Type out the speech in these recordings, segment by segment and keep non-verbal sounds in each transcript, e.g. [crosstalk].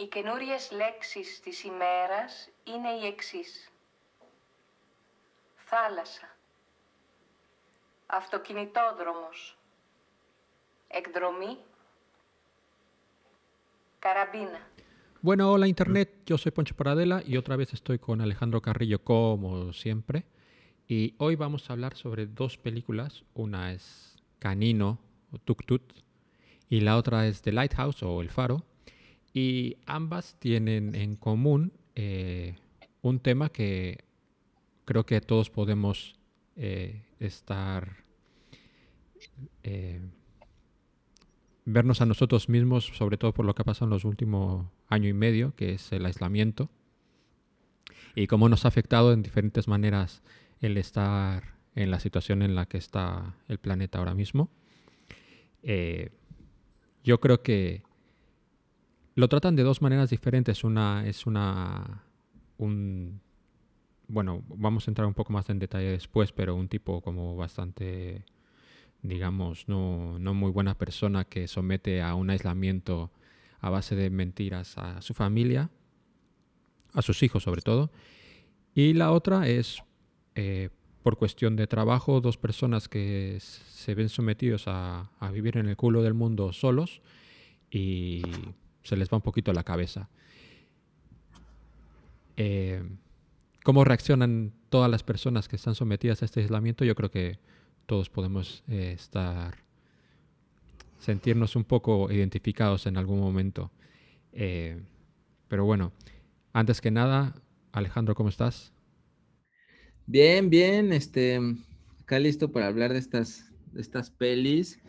Οι καινούριες λέξεις της ημέρας είναι οι εξής. Θάλασσα. Αυτοκινητόδρομος. Εκδρομή. Carabina. Bueno, hola Internet, yo soy Poncho Paradela y otra vez estoy con Alejandro Carrillo como siempre. Y hoy vamos a hablar sobre dos películas. Una es Canino o Tuk Tut y la otra es The Lighthouse o El Faro. Y ambas tienen en común eh, un tema que creo que todos podemos eh, estar, eh, vernos a nosotros mismos, sobre todo por lo que ha pasado en los últimos año y medio, que es el aislamiento, y cómo nos ha afectado en diferentes maneras el estar en la situación en la que está el planeta ahora mismo. yo creo que lo tratan de dos maneras diferentes. Una es una. Un, bueno, vamos a entrar un poco más en detalle después, pero un tipo como bastante, digamos, no, no muy buena persona que somete a un aislamiento a base de mentiras a su familia, a sus hijos sobre todo. Y la otra es, eh, por cuestión de trabajo, dos personas que se ven sometidos a, a vivir en el culo del mundo solos y se les va un poquito la cabeza. Eh, ¿Cómo reaccionan todas las personas que están sometidas a este aislamiento? Yo creo que todos podemos eh, estar, sentirnos un poco identificados en algún momento. Eh, pero bueno, antes que nada, Alejandro, ¿cómo estás? Bien, bien, este, acá listo para hablar de estas, de estas pelis.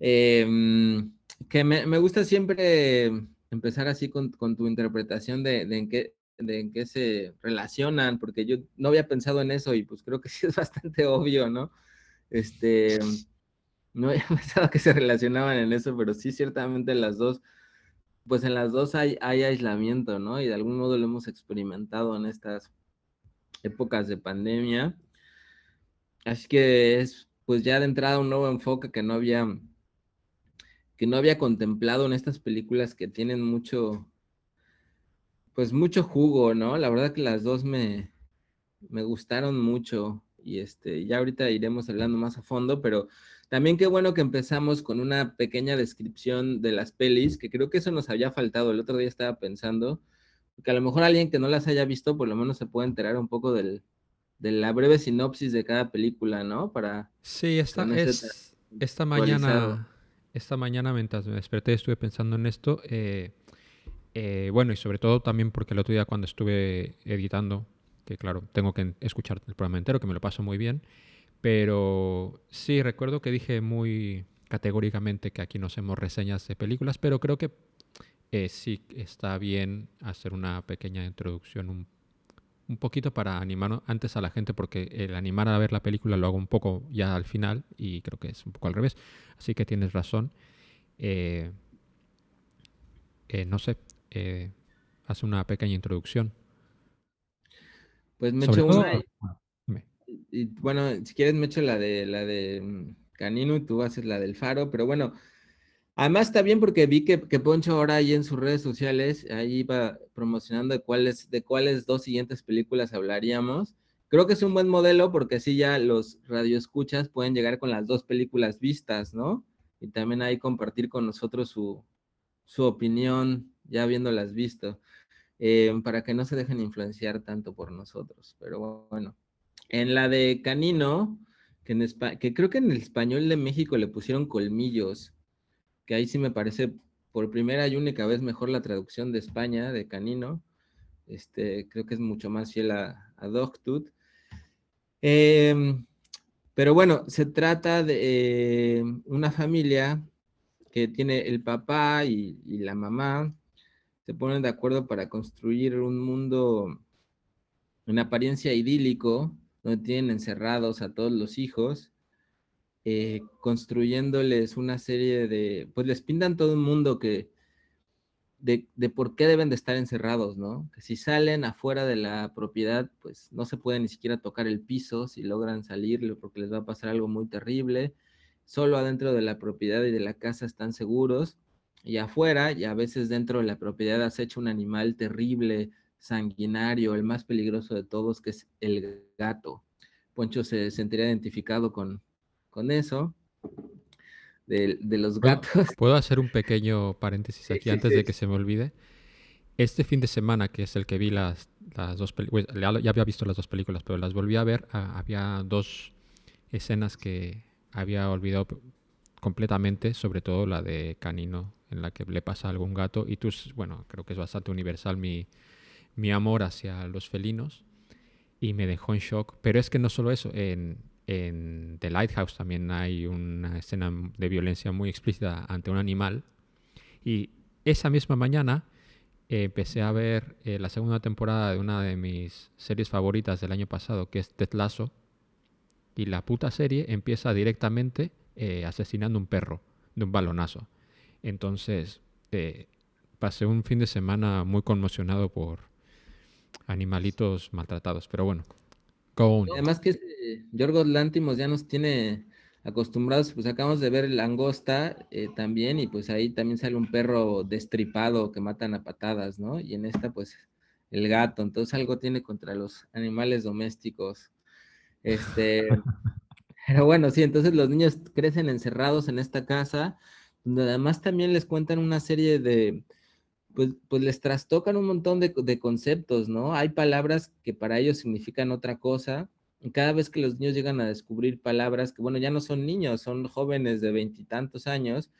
Eh, que me, gusta siempre empezar así con, tu interpretación de, en qué, de en qué se relacionan, porque yo no había pensado en eso y pues creo que [laughs] sí es bastante obvio, ¿no? Este, no había [laughs] pensado que se relacionaban en eso, pero sí ciertamente las dos, pues en las dos hay, hay aislamiento, ¿no? Y de algún modo lo hemos experimentado en estas épocas de pandemia. Así que es pues ya de entrada un nuevo enfoque que no había que no había contemplado en estas películas que tienen mucho, pues mucho jugo, ¿no? La verdad que las dos me, me gustaron mucho y este, ya ahorita iremos hablando más a fondo, pero también qué bueno que empezamos con una pequeña descripción de las pelis, que creo que eso nos había faltado. El otro día estaba pensando que a lo mejor alguien que no las haya visto, por lo menos se puede enterar un poco del, de la breve sinopsis de cada película, ¿no? Para sí, esta, es, esta mañana esta mañana mientras me desperté estuve pensando en esto. Eh, eh, bueno, y sobre todo también porque el otro día cuando estuve editando, que claro, tengo que escuchar el programa entero, que me lo paso muy bien, pero sí, recuerdo que dije muy categóricamente que aquí no hacemos reseñas de películas, pero creo que eh, sí está bien hacer una pequeña introducción, un poquito para animar antes a la gente, porque el animar a ver la película lo hago un poco ya al final y creo que es un poco al revés. Así que tienes razón. Eh, eh, no sé, eh, haz una pequeña introducción. Pues me echo una. Y, bueno, si quieres me echo la de la de mm, Canino y tú haces la del Faro, pero bueno, Además está bien porque vi que, Poncho ahora ahí en sus redes sociales, ahí iba promocionando de cuáles, de cuáles dos siguientes películas hablaríamos. Creo que es un buen modelo porque así ya los radioescuchas pueden llegar con las dos películas vistas, ¿no? Y también ahí compartir con nosotros su, opinión ya habiéndolas visto, eh, para que no se dejen influenciar tanto por nosotros. Pero bueno, en la de Canino, que, en que creo que en el español de México le pusieron colmillos que ahí sí me parece por primera y única vez mejor la traducción de España, de Canino. Este, creo que es mucho más fiel a, a. Em, pero bueno, se trata de em, una familia que tiene el papá y, y, la mamá, se ponen de acuerdo para construir un mundo en apariencia idílico, donde tienen encerrados a todos los hijos eh, construyéndoles una serie de, pues les pintan todo un mundo que, de, de, por qué deben de estar encerrados, ¿no? Que si salen afuera de la propiedad, pues no se puede ni siquiera tocar el piso si logran salir porque les va a pasar algo muy terrible. Solo adentro de la propiedad y de la casa están seguros. y afuera, y a veces dentro de la propiedad has hecho un animal terrible, sanguinario, el más peligroso de todos, que es el gato. Poncho se sentiría identificado con, con eso, de, los gatos. ¿Puedo hacer un pequeño paréntesis aquí antes de que [laughs] se me olvide? Este fin de semana, que es el que vi las, las dos películas, ya había visto las dos películas, pero las volví a ver, ah, había dos escenas que había olvidado completamente, sobre todo la de Canino, en la que le pasa a algún gato. Y tú, bueno, creo que es bastante universal mi, mi amor hacia los felinos. Y me dejó en shock. Pero es que no solo eso, en, en The Lighthouse también hay una escena de violencia muy explícita ante un animal. Y esa misma mañana eh, empecé a ver eh, la segunda temporada de una de mis series favoritas del año pasado, que es Ted Lasso. Y la puta serie empieza directamente eh, asesinando un perro de un balonazo. Entonces, eh, pasé un fin de semana muy conmocionado por animalitos maltratados. Pero bueno, Además que este, Yorgos Lántimos ya nos tiene acostumbrados, pues acabamos de ver Langosta eh, también y pues ahí también sale un perro destripado que matan a patadas, ¿no? Y en esta pues el gato, entonces algo tiene contra los animales domésticos. Este, [laughs] Pero bueno, sí, entonces los niños crecen encerrados en esta casa, donde además también les cuentan una serie de, pues, pues les trastocan un montón de, de, conceptos, ¿no? Hay palabras que para ellos significan otra cosa. Cada vez que los niños llegan a descubrir palabras que, bueno, ya no son niños, son jóvenes de veintitantos años,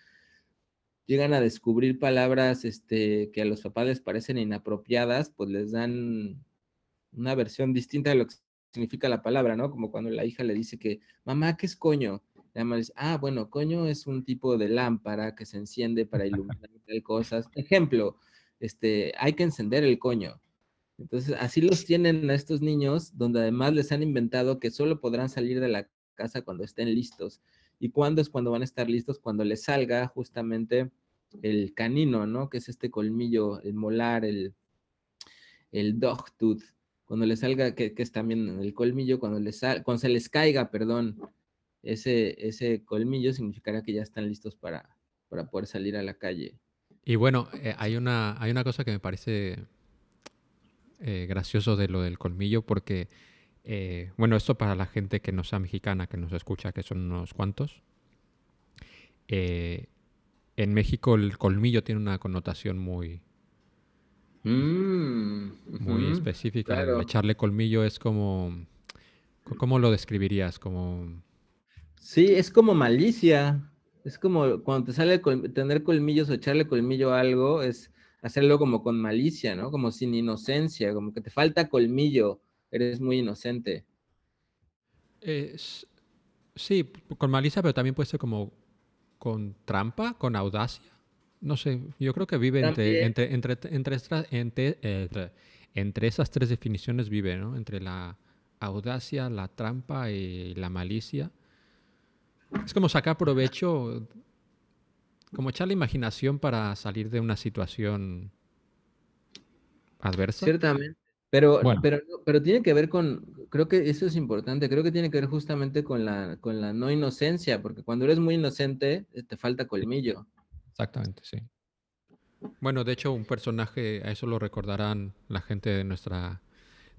llegan a descubrir palabras este, que a los papás les parecen inapropiadas, pues les dan una versión distinta de lo que significa la palabra, ¿no? Como cuando la hija le dice que, mamá, ¿qué es coño? La dice, ah, bueno, coño es un tipo de lámpara que se enciende para [laughs] iluminar cosas. Ejemplo, este, hay que encender el coño. Entonces, así los tienen a estos niños, donde además les han inventado que solo podrán salir de la casa cuando estén listos. ¿Y cuándo es cuando van a estar listos? Cuando les salga justamente el canino, ¿no? Que es este colmillo, el molar, el, el dog tooth, cuando les salga, que, es también el colmillo, cuando, les cuando se les caiga, perdón, ese, ese colmillo significará que ya están listos para, para poder salir a la calle. Y bueno, eh, hay, una, hay una cosa que me parece eh, gracioso de lo del colmillo, porque, eh, bueno, esto para la gente que no sea mexicana, que nos escucha, que son unos cuantos. en México el colmillo tiene una connotación muy, Mm, muy específica. Echarle colmillo es como... ¿Cómo lo describirías? Como... Sí, es como malicia. Es como cuando te sale tener colmillos o echarle colmillo a algo, es hacerlo como con malicia, ¿no? Como sin inocencia, como que te falta colmillo, eres muy inocente. sí, con malicia, pero también puede ser como con trampa, con audacia no sé, yo creo que vive entre, entre, entre, entre, entre, esas tres definiciones vive, ¿no? Entre la audacia, la trampa y la malicia. Es como sacar provecho, como echar la imaginación para salir de una situación adversa. Ciertamente. Pero, pero, pero tiene que ver con, creo que eso es importante, creo que tiene que ver justamente con la, con la no inocencia, porque cuando eres muy inocente eh, te falta colmillo. Exactamente, sí. Bueno, de hecho, un personaje, a eso lo recordarán la gente de nuestra,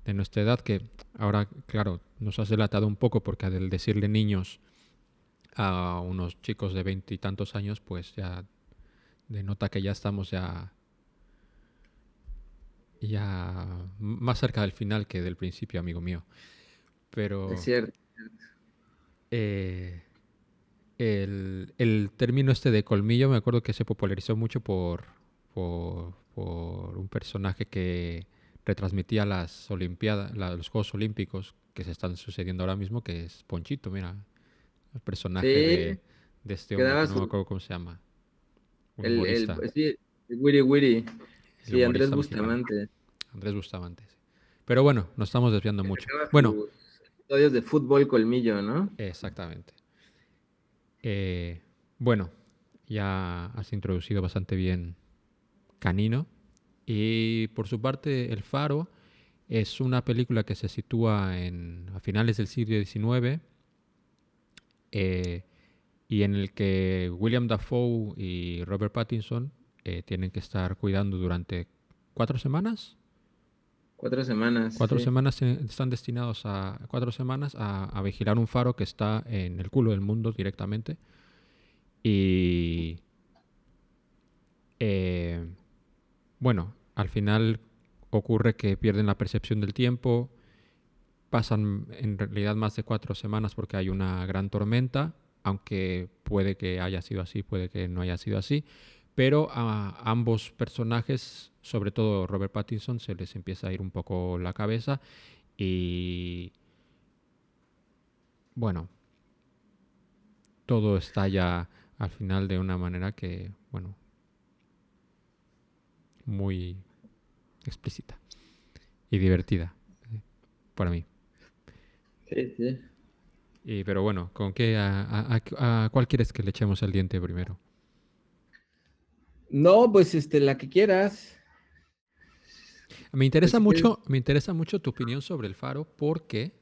de nuestra edad, que ahora, claro, nos has delatado un poco porque al decirle niños a unos chicos de veintitantos años, pues ya denota que ya estamos ya, ya más cerca del final que del principio, amigo mío. Pero... Es cierto. Eh, el, término este de colmillo me acuerdo que se popularizó mucho por, por, un personaje que retransmitía las Olimpiadas, los Juegos Olímpicos que se están sucediendo ahora mismo, que es Ponchito, mira, el personaje de, este hombre, no me acuerdo cómo se llama. el, sí, Wiri Wiri. Sí, Andrés Bustamante. Andrés Bustamante, Pero bueno, nos estamos desviando mucho. Bueno. Episodios de fútbol colmillo, ¿no? Exactamente. Eh, bueno, ya has introducido bastante bien Canino. Y por su parte, El Faro es una película que se sitúa en, a finales del siglo XIX. Eh, y en el que William Dafoe y Robert Pattinson eh, tienen que estar cuidando durante cuatro semanas. Cuatro semanas. Cuatro semanas están destinados a cuatro semanas a, vigilar un faro que está en el culo del mundo directamente. Y eh, bueno, al final ocurre que pierden la percepción del tiempo. Pasan en realidad más de cuatro semanas porque hay una gran tormenta, aunque puede que haya sido así, puede que no haya sido así. Pero a ambos personajes sobre todo Robert Pattinson, se les empieza a ir un poco la cabeza y bueno, todo está ya al final de una manera que, bueno, muy explícita y divertida eh, para mí. Sí, sí. Y, pero bueno, ¿con qué? A, a, cuál quieres que le echemos el diente primero? No, pues este, la que quieras. Me interesa, mucho, me interesa mucho tu opinión sobre El Faro porque,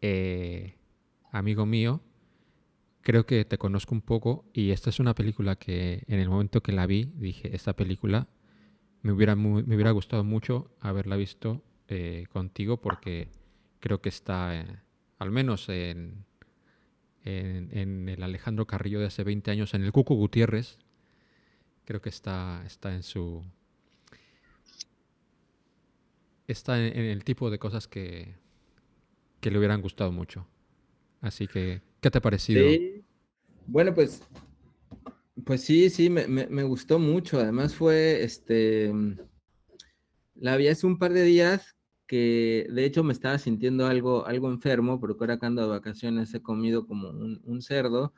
eh, amigo mío, creo que te conozco un poco y esta es una película que en el momento que la vi dije, esta película me hubiera, me hubiera gustado mucho haberla visto eh, contigo porque creo que está, eh, al menos en, en, el Alejandro Carrillo de hace 20 años, en el Cuco Gutiérrez, creo que está, está en su está en, el tipo de cosas que, que le hubieran gustado mucho. Así que, ¿qué te ha parecido? Bueno, pues, pues sí, sí, me, me, gustó mucho. Además fue, este, la vi hace un par de días que de hecho me estaba sintiendo algo, algo enfermo, porque ahora que ando de vacaciones he comido como un, un cerdo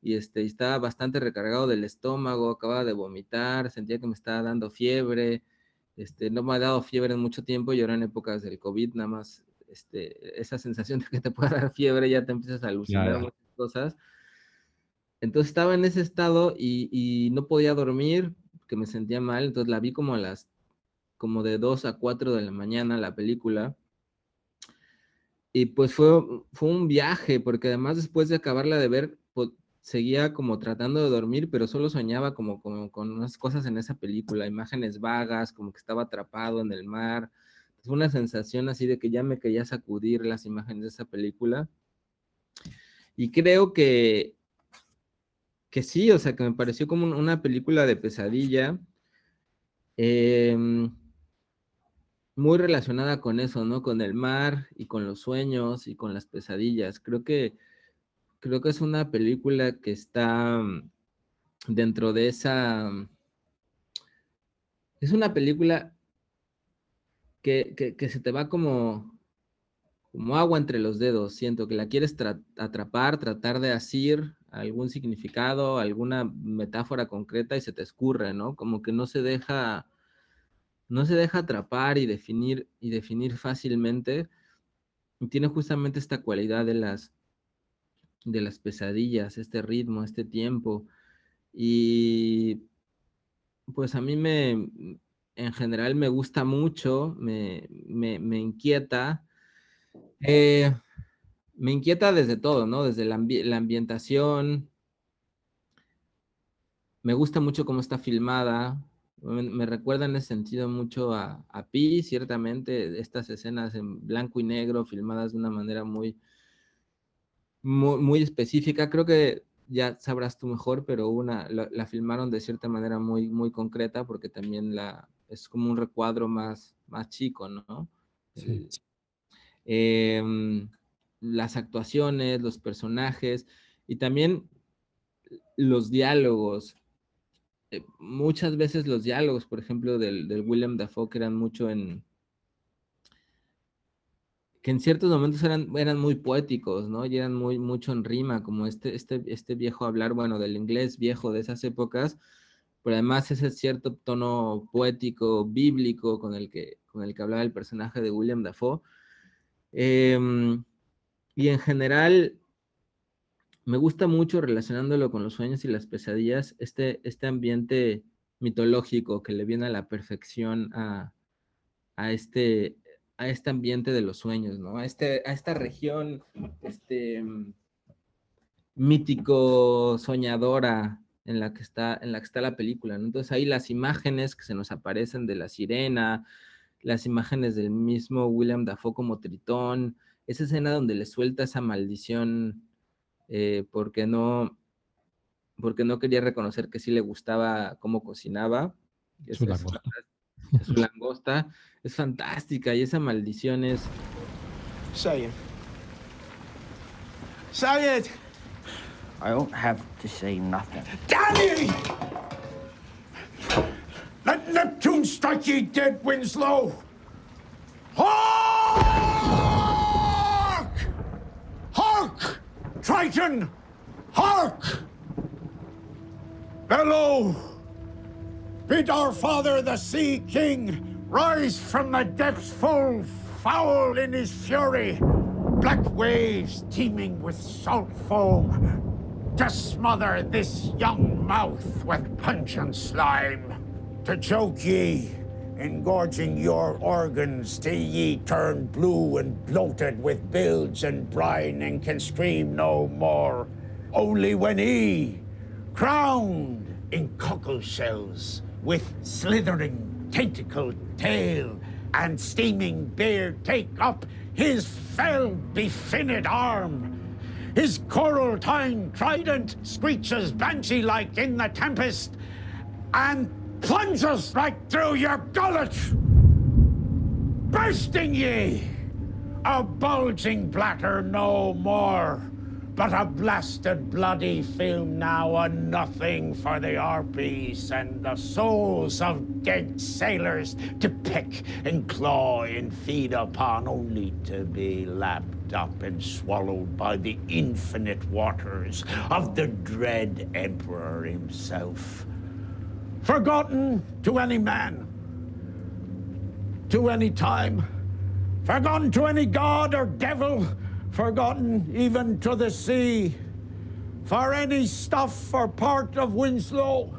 y este, estaba bastante recargado del estómago, acababa de vomitar, sentía que me estaba dando fiebre, este, no me ha dado fiebre en mucho tiempo y ahora en épocas del COVID nada más este, esa sensación de que te pueda dar fiebre ya te empiezas a alucinar muchas cosas. Entonces estaba en ese estado y, no podía dormir, que me sentía mal, entonces la vi como a las, como de 2 a 4 de la mañana la película. Y pues fue, fue un viaje, porque además después de acabarla de ver, seguía como tratando de dormir, pero solo soñaba como, como con unas cosas en esa película, imágenes vagas, como que estaba atrapado en el mar. Fue una sensación así de que ya me quería sacudir las imágenes de esa película. Y creo que, que sí, o sea, que me pareció como una película de pesadilla. Em, muy relacionada con eso, ¿no? Con el mar y con los sueños y con las pesadillas. Creo que creo que es una película que está mm, dentro de esa... Mm, es una película que, se te va como, como agua entre los dedos. Siento que la quieres atrapar, tratar de asir algún significado, alguna metáfora concreta y se te escurre, ¿no? Como que no se deja, no se deja atrapar y definir, y definir fácilmente. Tiene justamente esta cualidad de las, de las pesadillas, este ritmo, este tiempo. Y pues a mí me, en general me gusta mucho, me, inquieta. Eh, me inquieta desde todo, ¿no? Desde la, ambientación. Me gusta mucho cómo está filmada. Me, recuerda en ese sentido mucho a, a Pi, ciertamente, estas escenas en blanco y negro, filmadas de una manera muy, muy, específica. Creo que ya sabrás tú mejor, pero una la, filmaron de cierta manera muy, muy concreta porque también la, es como un recuadro más, más chico, ¿no? Sí. Em, las actuaciones, los personajes y también los diálogos. Eh, muchas veces los diálogos, por ejemplo, del, del William Dafoe, que eran mucho en, que en ciertos momentos eran, eran muy poéticos, ¿no? Y eran muy, mucho en rima, como este, este, este viejo hablar, bueno, del inglés viejo de esas épocas, pero además ese cierto tono poético, bíblico, con el que, con el que hablaba el personaje de William Dafoe. Em, y en general, me gusta mucho relacionándolo con los sueños y las pesadillas, este, este ambiente mitológico que le viene a la perfección a, a este, a este ambiente de los sueños, ¿no? A, este, a esta región, este, mítico soñadora en la que está, en la que está la película. Entonces ahí las imágenes que se nos aparecen de la sirena, las imágenes del mismo William Dafoe como Tritón, esa escena donde le suelta esa maldición eh, porque no porque no quería reconocer que sí le gustaba cómo cocinaba. Su langosta. su [laughs] langosta es fantástica y esa maldición es. Say it. Say it. I don't have to say nothing. Danny! Let Neptune strike ye dead, Winslow! Hark! Triton! Hark! Bellow! Bid our father, the Sea King, rise from the depths full foul in his fury. Black waves teeming with salt foam to smother this young mouth with pungent slime, to choke ye, engorging your organs till ye turn blue and bloated with bilge and brine and can scream no more. Only when he, crowned in cockle shells, with slithering tentacled tail and steaming beard, take up his fell befinned arm his coral tine trident screeches banshee-like in the tempest and plunges right through your gullet, bursting ye, a bulging bladder no more but a blasted bloody film now, a nothing for the harpies and the souls of dead sailors to pick and claw and feed upon, only to be lapped up and swallowed by the infinite waters of the dread Emperor himself. Forgotten to any man, to any time, forgotten to any god or devil forgotten even to the sea. For any stuff or part of Winslow,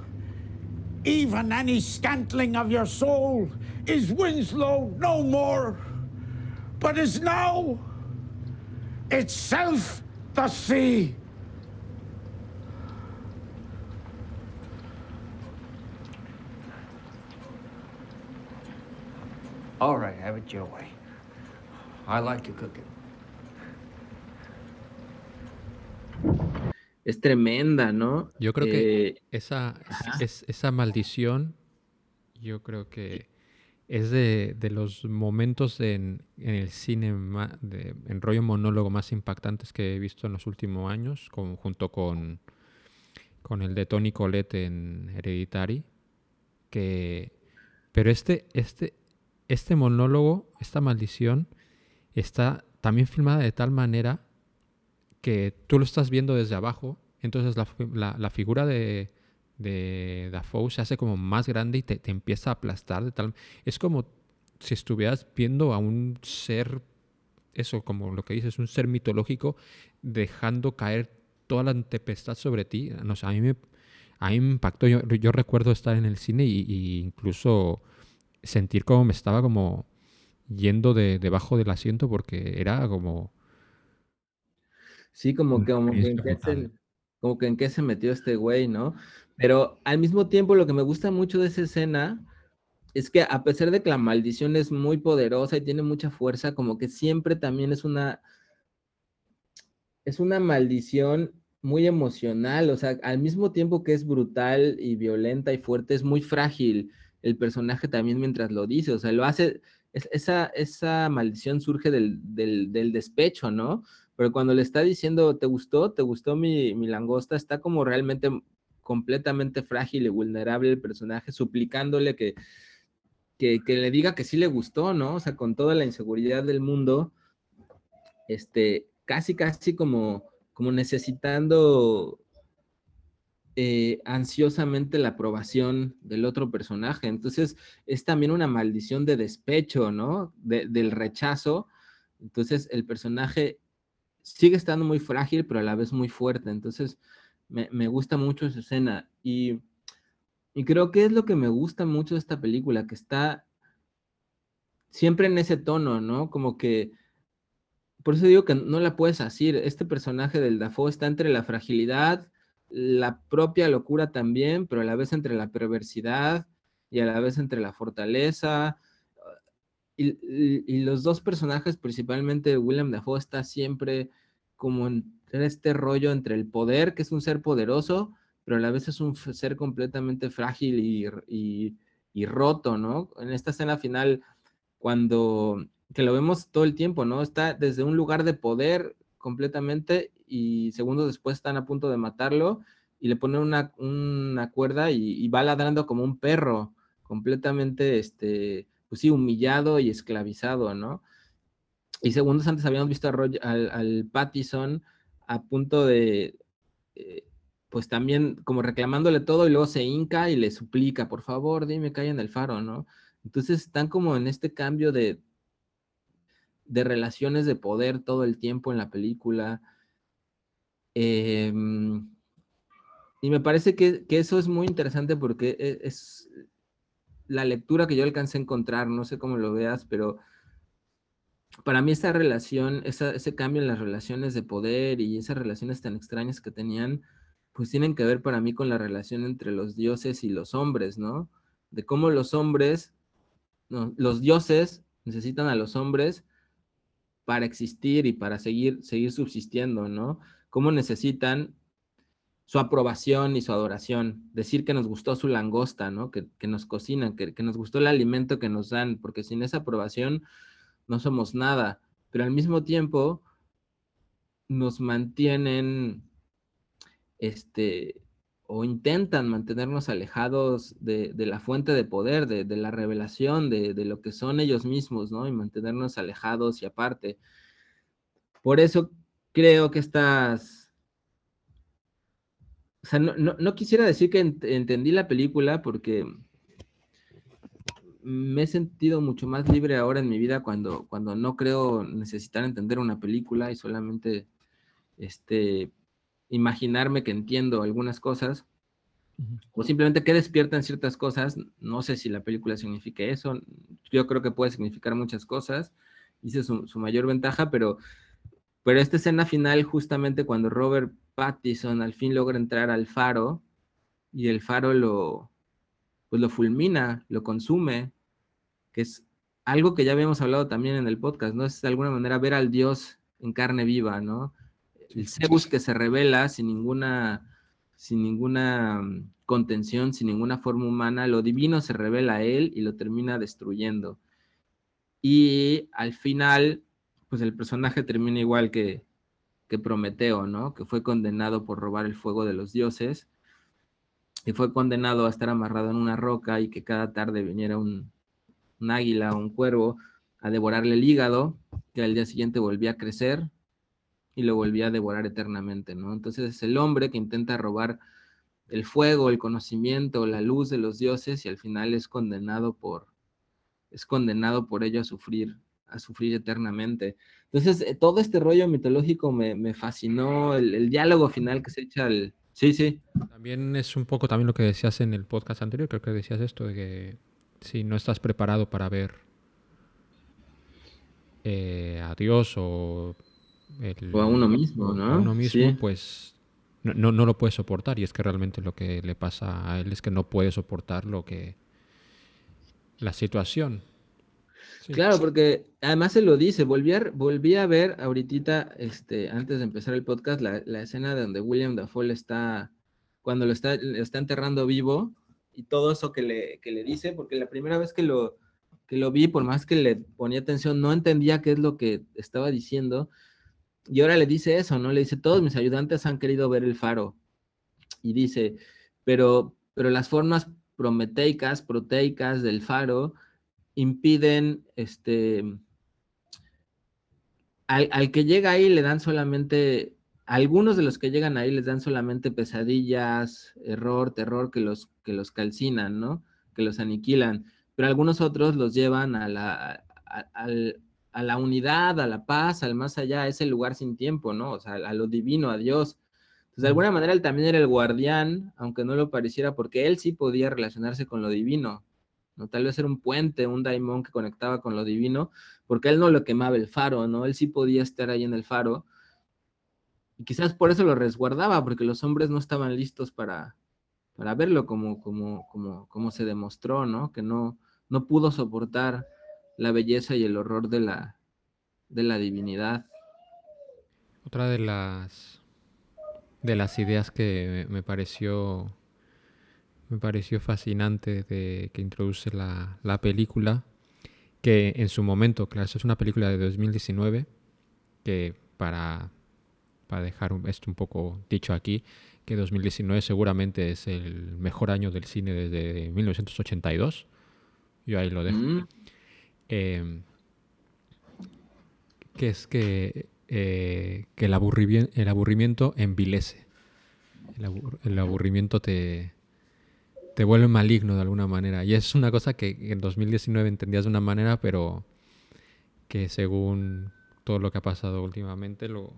even any scantling of your soul, is Winslow no more, but is now itself the sea. All right, have it your way. I like to cook it. es tremenda, ¿no? Yo creo que eh, esa, esa maldición, yo creo que es de, los momentos en, el cine de, en rollo monólogo más impactantes que he visto en los últimos años, junto con, con el de Tony Collette en Hereditary. Que, pero este, este, este monólogo, esta maldición, está también filmada de tal manera que tú lo estás viendo desde abajo, entonces la, figura de, de Dafoe se hace como más grande y te, empieza a aplastar de tal... Es como si estuvieras viendo a un ser, eso, como lo que dices, un ser mitológico dejando caer toda la tempestad sobre ti. No a mí me, a mí impactó. Yo, yo recuerdo estar en el cine y, incluso sentir como me estaba como yendo de, debajo del asiento porque era como Sí, como que, como que, en qué se, como que en qué se metió este güey, ¿no? Pero al mismo tiempo lo que me gusta mucho de esa escena es que a pesar de que la maldición es muy poderosa y tiene mucha fuerza, como que siempre también es una es una maldición muy emocional, o sea, al mismo tiempo que es brutal y violenta y fuerte, es muy frágil el personaje también mientras lo dice, o sea, lo hace, esa, esa maldición surge del, del, del despecho, ¿no? pero cuando le está diciendo, ¿te gustó? ¿Te gustó mi, langosta? Está como realmente completamente frágil y vulnerable el personaje, suplicándole que, que, le diga que sí le gustó, ¿no? O sea, con toda la inseguridad del mundo, este, casi, casi como, como necesitando eh, ansiosamente la aprobación del otro personaje. Entonces, es también una maldición de despecho, ¿no? del rechazo. Entonces, el personaje sigue estando muy frágil, pero a la vez muy fuerte. Entonces, me, gusta mucho esa escena. Y, creo que es lo que me gusta mucho de esta película, que está siempre en ese tono, ¿no? Como que por eso digo que no la puedes asir. Este personaje del Dafoe está entre la fragilidad, la propia locura también, pero a la vez entre la perversidad y a la vez entre la fortaleza. Y, los dos personajes, principalmente William Dafoe, está siempre como en este rollo entre el poder, que es un ser poderoso, pero a la vez es un ser completamente frágil y, y roto, ¿no? En esta escena final, cuando que lo vemos todo el tiempo, ¿no? Está desde un lugar de poder completamente y segundos después están a punto de matarlo y le ponen una, cuerda y, va ladrando como un perro, completamente, este, pues sí, humillado y esclavizado, ¿no? Y segundos antes habíamos visto al, al Pattison a punto de, eh, pues también como reclamándole todo y luego se hinca y le suplica, por favor, dime hay en el faro, ¿no? Entonces están como en este cambio de, de relaciones de poder todo el tiempo en la película. Em, y me parece que, eso es muy interesante porque e, es, la lectura que yo alcancé a encontrar, no sé cómo lo veas, pero para mí esa relación, ese cambio en las relaciones de poder y esas relaciones tan extrañas que tenían, pues tienen que ver para mí con la relación entre los dioses y los hombres, ¿no? De cómo los hombres, los dioses necesitan a los hombres para existir y para seguir, seguir subsistiendo, ¿no? Cómo necesitan su aprobación y su adoración, decir que nos gustó su langosta, ¿no? Que, nos cocinan, que, que, nos gustó el alimento que nos dan, porque sin esa aprobación no somos nada, pero al mismo tiempo nos mantienen, este, o intentan mantenernos alejados de, la fuente de poder, de, la revelación, de, lo que son ellos mismos, ¿no? Y mantenernos alejados y aparte. Por eso creo que estas... O sea, no, quisiera decir que entendí la película porque me he sentido mucho más libre ahora en mi vida cuando, cuando no creo necesitar entender una película y solamente este, imaginarme que entiendo algunas cosas, o simplemente que despiertan ciertas cosas. No sé si la película signifique eso, yo creo que puede significar muchas cosas, y esa es su, mayor ventaja, pero, pero esta escena final, justamente cuando Robert Pattinson al fin logra entrar al faro, y el faro lo, pues lo fulmina, lo consume, que es algo que ya habíamos hablado también en el podcast, ¿no? Es de alguna manera ver al Dios en carne viva, ¿no? el Zeus que se revela sin ninguna, sin ninguna mm, contención, sin ninguna forma humana, lo divino se revela a él y lo termina destruyendo. Y al final, pues el personaje termina igual que, que Prometeo, ¿no? Que fue condenado por robar el fuego de los dioses y fue condenado a estar amarrado en una roca y que cada tarde viniera un, un águila o un cuervo a devorarle el hígado, que al día siguiente volvía a crecer y lo volvía a devorar eternamente, ¿no? Entonces es el hombre que intenta robar el fuego, el conocimiento, la luz de los dioses y al final es condenado por, es condenado por ello a sufrir, a sufrir eternamente. Entonces, eh, todo este rollo mitológico me, fascinó, el, diálogo final que se echa al... Sí, sí. También es un poco también lo que decías en el podcast anterior, creo que decías esto, de que si no estás preparado para ver eh, a Dios o o a uno mismo, ¿no? A uno mismo, pues no, no, lo puede soportar. Y es que realmente lo que le pasa a él es que no puede soportar lo que. la situación. Claro, porque además se lo dice, volví a, volví a ver ahorita, este, antes de empezar el podcast, la, la escena donde William Dafoe está, cuando lo está, está enterrando vivo, y todo eso que le, que le dice, porque la primera vez que lo, que lo vi, por más que le ponía atención, no entendía qué es lo que estaba diciendo, y ahora le dice eso, ¿no? Le dice, todos mis ayudantes han querido ver el faro. Y dice, pero, pero las formas prometeicas, proteicas del faro impiden, este, al, que llega ahí le dan solamente, algunos de los que llegan ahí les dan solamente pesadillas, error, terror que los, que los calcinan, ¿no? Que los aniquilan. Pero algunos otros los llevan a la, al, a la unidad, a la paz, al más allá, a ese lugar sin tiempo, ¿no? O sea, a lo divino, a Dios. Entonces, de alguna manera, él también era el guardián, aunque no lo pareciera, porque él sí podía relacionarse con lo divino. ¿No? Tal vez era un puente, un daimon que conectaba con lo divino, porque él no lo quemaba el faro, ¿no? Él sí podía estar ahí en el faro. Y quizás por eso lo resguardaba, porque los hombres no estaban listos para, para verlo como, como, como, como se demostró, ¿no? Que no, no pudo soportar la belleza y el horror de la, de la divinidad. Otra de las de las ideas que me pareció me pareció fascinante de que introduce la, la película que en su momento, claro, es una película de 2019 que para, para dejar esto un poco dicho aquí, que 2019 seguramente es el mejor año del cine desde 1982. Yo ahí lo dejo. Mm. Em, que es que, eh, que el, aburrimiento, el aburrimiento envilece. El, aburrimiento te, te vuelve maligno de alguna manera. Y es una cosa que en 2019 entendías de una manera, pero que según todo lo que ha pasado últimamente lo,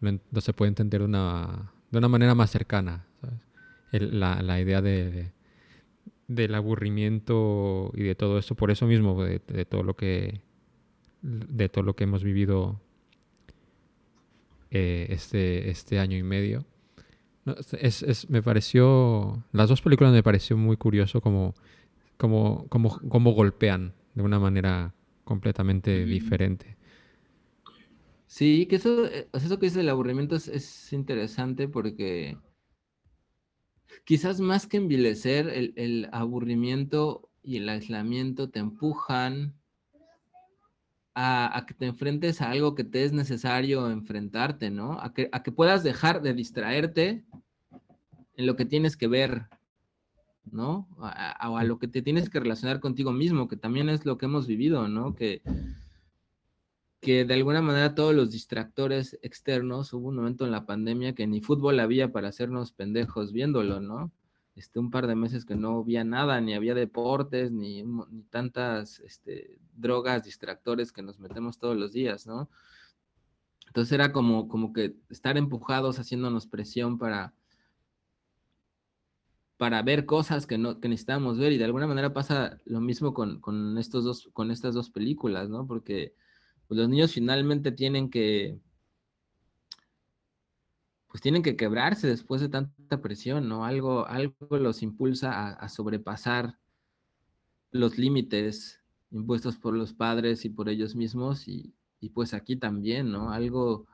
no se puede entender de una, de una manera más cercana. la, la, idea de, del aburrimiento y de todo eso, por eso mismo, de, todo lo que de todo lo que hemos vivido eh, este, este año y medio. Es, es, me pareció, las dos películas me pareció muy curioso como, como, como, como golpean de una manera completamente diferente. Sí, que eso, eso que dice el aburrimiento es, es interesante porque quizás más que envilecer, el, aburrimiento y el aislamiento te empujan a, que te enfrentes a algo que te es necesario enfrentarte, ¿no? A que, a que puedas dejar de distraerte en lo que tienes que ver, ¿no? A, lo que te tienes que relacionar contigo mismo, que también es lo que hemos vivido, ¿no? Que que de alguna manera todos los distractores externos, hubo un momento en la pandemia que ni fútbol había para hacernos pendejos viéndolo, ¿no? Este, un par de meses que no había nada, ni había deportes, ni, ni tantas este, drogas, distractores que nos metemos todos los días, ¿no? Entonces era como, como que estar empujados, haciéndonos presión para, para ver cosas que, no, que necesitamos ver, y de alguna manera pasa lo mismo con, con, estos dos, con estas dos películas, ¿no? Porque pues los niños finalmente tienen que, pues tienen que quebrarse después de tanta presión, ¿no? Algo, algo los impulsa a, sobrepasar los límites impuestos por los padres y por ellos mismos y, pues aquí también, ¿no? Algo,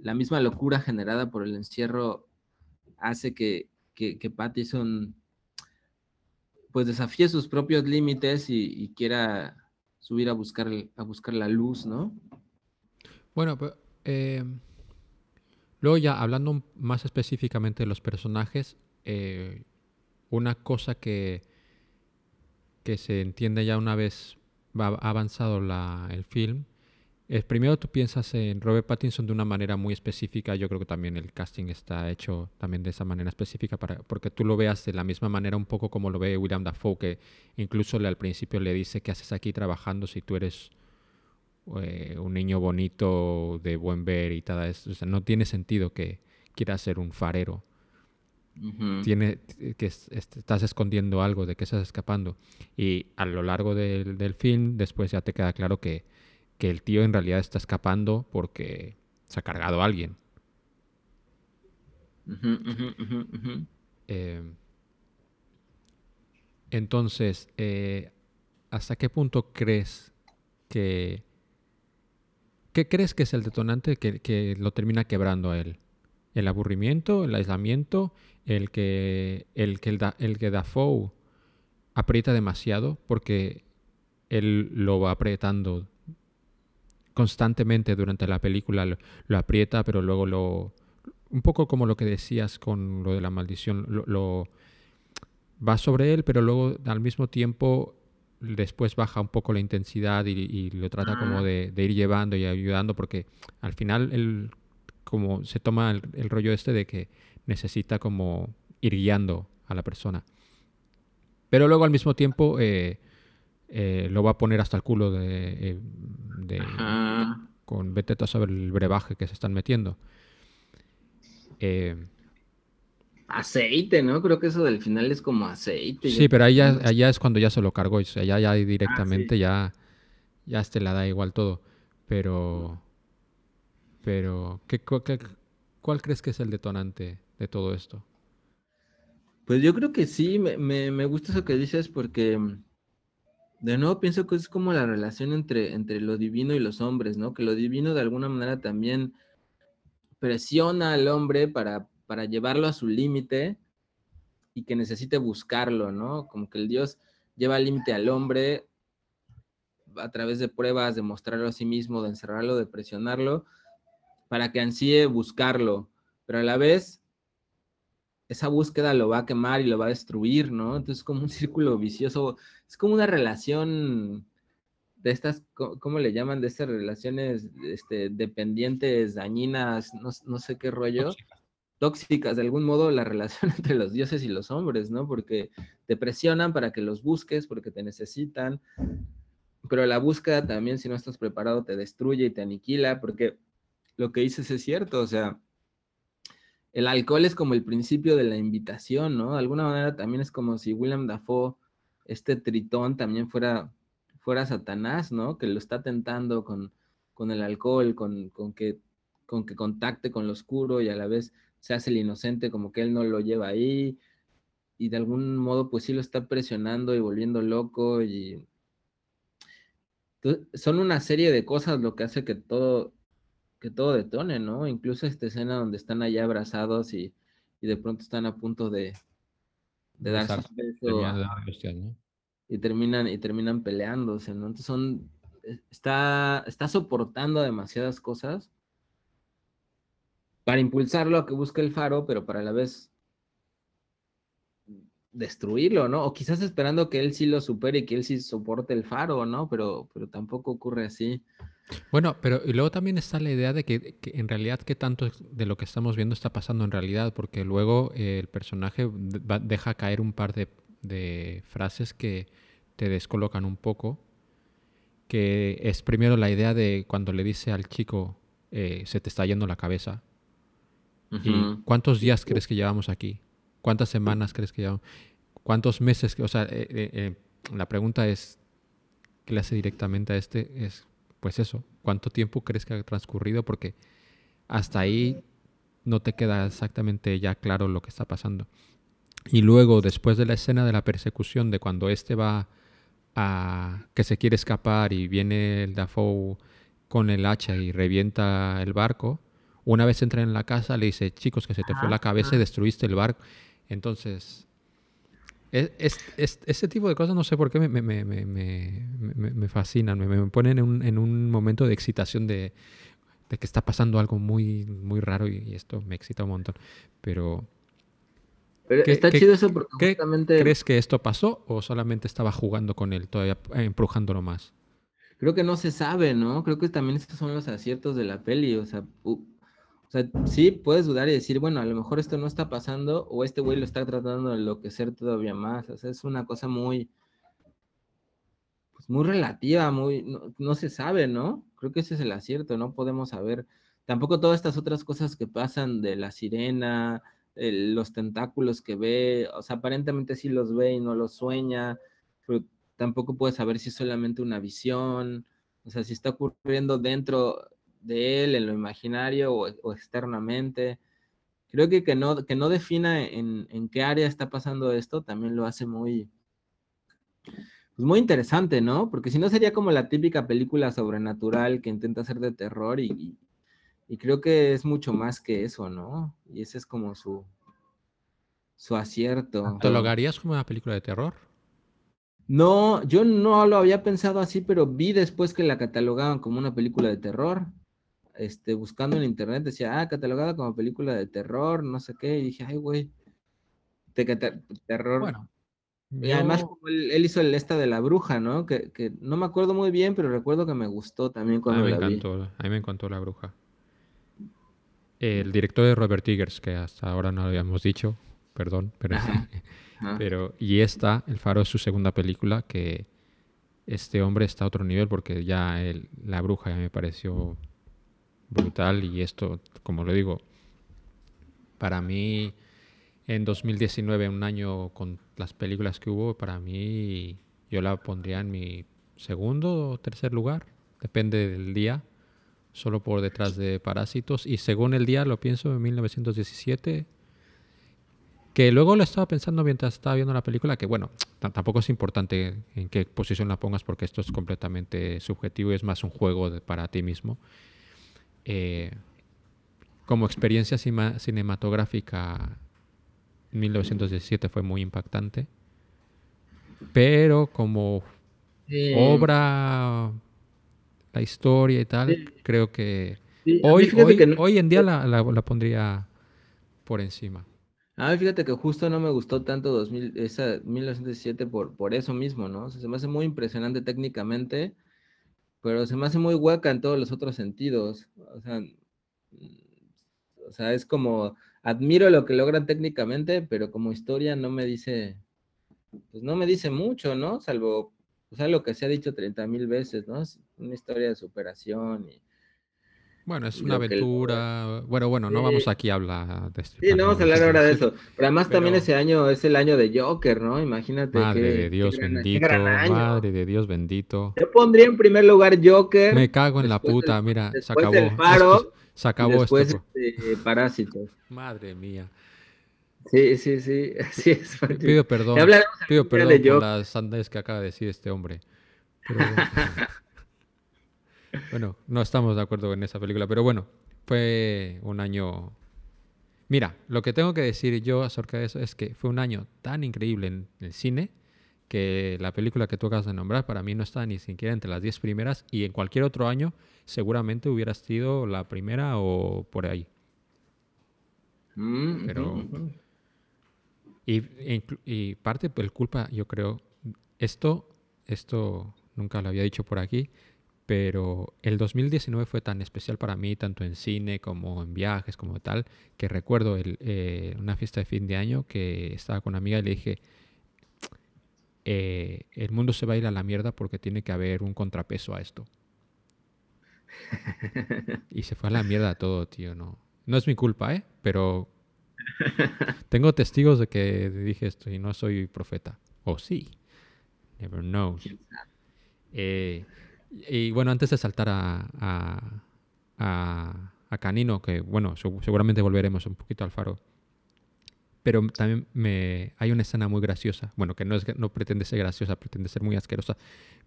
la misma locura generada por el encierro hace que, que, que Pattison pues desafíe sus propios límites y quiera subir a buscar, a buscar la luz, ¿no? Bueno, pues, eh, luego ya hablando más específicamente de los personajes, eh, una cosa que, que se entiende ya una vez avanzado la, el film primero tú piensas en Robert Pattinson de una manera muy específica. Yo creo que también el casting está hecho también de esa manera específica para porque tú lo veas de la misma manera un poco como lo ve William Dafoe, que incluso al principio le dice qué haces aquí trabajando si tú eres eh, un niño bonito de buen ver y tal. O no tiene sentido que quieras ser un farero. Tiene que estás escondiendo algo, de que estás escapando. Y a lo largo del, del film, después ya te queda claro que que el tío en realidad está escapando porque se ha cargado a alguien. Eh, entonces, eh, ¿hasta qué punto crees que... ¿Qué crees que es el detonante que, lo termina quebrando a él? ¿El aburrimiento, el aislamiento, el que, el que, el, el que Dafoe aprieta demasiado? Porque él lo va apretando constantemente durante la película lo, aprieta, pero luego lo... Un poco como lo que decías con lo de la maldición, lo, va sobre él, pero luego al mismo tiempo después baja un poco la intensidad y, lo trata como de, ir llevando y ayudando, porque al final él como se toma el, rollo este de que necesita como ir guiando a la persona. Pero luego al mismo tiempo eh, eh, lo va a poner hasta el culo de, eh, con vete a saber el brebaje que se están metiendo. Eh, aceite, ¿no? Creo que eso del final es como aceite. Sí, pero allá, allá es cuando ya se lo cargó, o sea, ya, ya directamente ah, ya, ya te la da igual todo. Pero, pero, ¿qué, cuál crees que es el detonante de todo esto? Pues yo creo que sí, me, me, gusta eso que dices porque de nuevo pienso que es como la relación entre, entre lo divino y los hombres, ¿no? Que lo divino de alguna manera también presiona al hombre para, para llevarlo a su límite y que necesite buscarlo, ¿no? Como que el Dios lleva al límite al hombre a través de pruebas, de mostrarlo a sí mismo, de encerrarlo, de presionarlo, para que ansíe buscarlo, pero a la vez esa búsqueda lo va a quemar y lo va a destruir, ¿no? Entonces es como un [laughs] círculo vicioso, es como una relación de estas, ¿cómo le llaman? De estas relaciones este, dependientes, dañinas, no, sé qué rollo. Tóxicas. de algún modo, la [laughs] relación entre los dioses y los hombres, ¿no? Porque te presionan para que los busques, porque te necesitan, pero la búsqueda también, si no estás preparado, te destruye y te aniquila, porque lo que dices es cierto, o sea, el alcohol es como el principio de la invitación, ¿no? De alguna manera también es como si William Dafoe, este tritón, también fuera fuera Satanás, ¿no? Que lo está tentando con, con el alcohol, con, con, que, con que contacte con lo oscuro y a la vez se hace el inocente como que él no lo lleva ahí y de algún modo pues sí lo está presionando y volviendo loco y son una serie de cosas lo que hace que todo que todo detone, ¿no? Incluso esta escena donde están allá abrazados y, y de pronto están a punto de, de dar su beso y terminan, y terminan peleándose, ¿no? Entonces son, está, está soportando demasiadas cosas para impulsarlo a que busque el faro, pero para la vez destruirlo, ¿no? O quizás esperando que él sí lo supere y que él sí soporte el faro, ¿no? Pero, pero tampoco ocurre así. Bueno, pero y luego también está la idea de que, en realidad qué tanto de lo que estamos viendo está pasando en realidad, porque luego eh, el personaje deja caer un par de de frases que te descolocan un poco, que es primero la idea de cuando le dice al chico, eh, se te está yendo la cabeza. ¿Y cuántos días crees que llevamos aquí? ¿Cuántas semanas crees que llevamos? ¿Cuántos meses? O sea, eh, eh, la pregunta es, que le hace directamente a este, es, pues eso, ¿cuánto tiempo crees que ha transcurrido? Porque hasta ahí no te queda exactamente ya claro lo que está pasando. Y luego, después de la escena de la persecución, de cuando este va a que se quiere escapar y viene el Dafoe con el hacha y revienta el barco, una vez entra en la casa le dice, chicos, que se te fue la cabeza y destruiste el barco. Entonces, es, ese tipo de cosas no sé por qué me, me, me, me fascinan, me, ponen en un, en un, momento de excitación de, de, que está pasando algo muy, muy raro y, y esto me excita un montón. Pero está chido eso porque ¿Crees que esto pasó o solamente estaba jugando con él, todavía empujándolo más? Creo que no se sabe, ¿no? Creo que también estos son los aciertos de la peli, o sea, o sea, sí puedes dudar y decir, bueno, a lo mejor esto no está pasando o este güey lo está tratando de enloquecer todavía más, o sea, es una cosa muy, pues muy relativa, muy, no, se sabe, ¿no? Creo que ese es el acierto, no podemos saber. Tampoco todas estas otras cosas que pasan de la sirena, los tentáculos que ve, o sea, aparentemente sí los ve y no los sueña, pero tampoco puede saber si es solamente una visión, o sea, si está ocurriendo dentro de él, en lo imaginario o, externamente. Creo que que no, que no defina en, en, qué área está pasando esto también lo hace muy, pues muy interesante, ¿no? Porque si no sería como la típica película sobrenatural que intenta hacer de terror y, y creo que es mucho más que eso, ¿no? Y ese es como su, su acierto. ¿Te lo harías como una película de terror? No, yo no lo había pensado así, pero vi después que la catalogaban como una película de terror. Este, buscando en internet decía, ah, catalogada como película de terror, no sé qué, y dije, ay, güey, de terror. Bueno. Y además, él, hizo el esta de la bruja, ¿no? Que, que, no me acuerdo muy bien, pero recuerdo que me gustó también cuando a mí me encantó, A mí me encantó la bruja. El director de Robert Eggers, que hasta ahora no habíamos dicho, perdón, pero, [laughs] pero y esta, El Faro, es su segunda película, que este hombre está a otro nivel porque ya La Bruja ya me pareció brutal y esto, como lo digo, para mí en 2019, un año con las películas que hubo, para mí yo la pondría en mi segundo o tercer lugar, depende del día, solo por detrás de Parásitos. Y según el día, lo pienso en 1917, que luego lo estaba pensando mientras estaba viendo la película, que bueno, tampoco es importante en qué posición la pongas porque esto es completamente subjetivo y es más un juego para ti mismo. Eh, como experiencia cinematográfica 1917 fue muy impactante. Pero como obra, la historia y tal, creo que hoy, hoy, en día la, la, pondría por encima. Ah, fíjate que justo no me gustó tanto 2000, esa 1917 por, por eso mismo, ¿no? se me hace muy impresionante técnicamente, pero se me hace muy hueca en todos los otros sentidos. O sea, o sea, es como admiro lo que logran técnicamente, pero como historia no me dice, pues no me dice mucho, ¿no? Salvo, pues lo que se ha dicho 30 mil veces, ¿no? Es una historia de superación y... Bueno, es una aventura. Bueno, bueno, no vamos aquí a hablar de esto. Sí, no vamos a hablar ahora de eso. Pero además también ese año es el año de Joker, ¿no? Imagínate. Madre de Dios bendito. Madre de Dios bendito. Yo pondría en primer lugar Joker. Me cago en la puta, mira, se acabó. Se acabó después, esto. Parásitos. Madre mía. Sí, sí, sí, [laughs] así es. Pido perdón, pido perdón por las sandes que acaba de decir este hombre. [laughs] bueno, no estamos de acuerdo en esa película, pero bueno, fue un año... Mira, lo que tengo que decir yo acerca de eso es que fue un año tan increíble en el cine que la película que tú acabas de nombrar para mí no está ni siquiera entre las 10 primeras y en cualquier otro año seguramente hubiera sido la primera o por ahí. Mm, Pero... Y, y, parte por culpa, yo creo, esto, esto nunca lo había dicho por aquí, pero el 2019 fue tan especial para mí, tanto en cine como en viajes, como tal, que recuerdo el, eh, una fiesta de fin de año que estaba con una amiga y le dije, eh, el mundo se va a ir a la mierda porque tiene que haber un contrapeso a esto. [laughs] y se fue a la mierda todo, tío, no. No es mi culpa, ¿eh? Pero tengo testigos de que dije esto y no soy profeta. O sí. Never knows. Eh, y bueno, antes de saltar a, a, a, Canino, que bueno, seguramente volveremos un poquito al faro pero también me hay una escena muy graciosa, bueno, que no, es, no pretende ser graciosa, pretende ser muy asquerosa,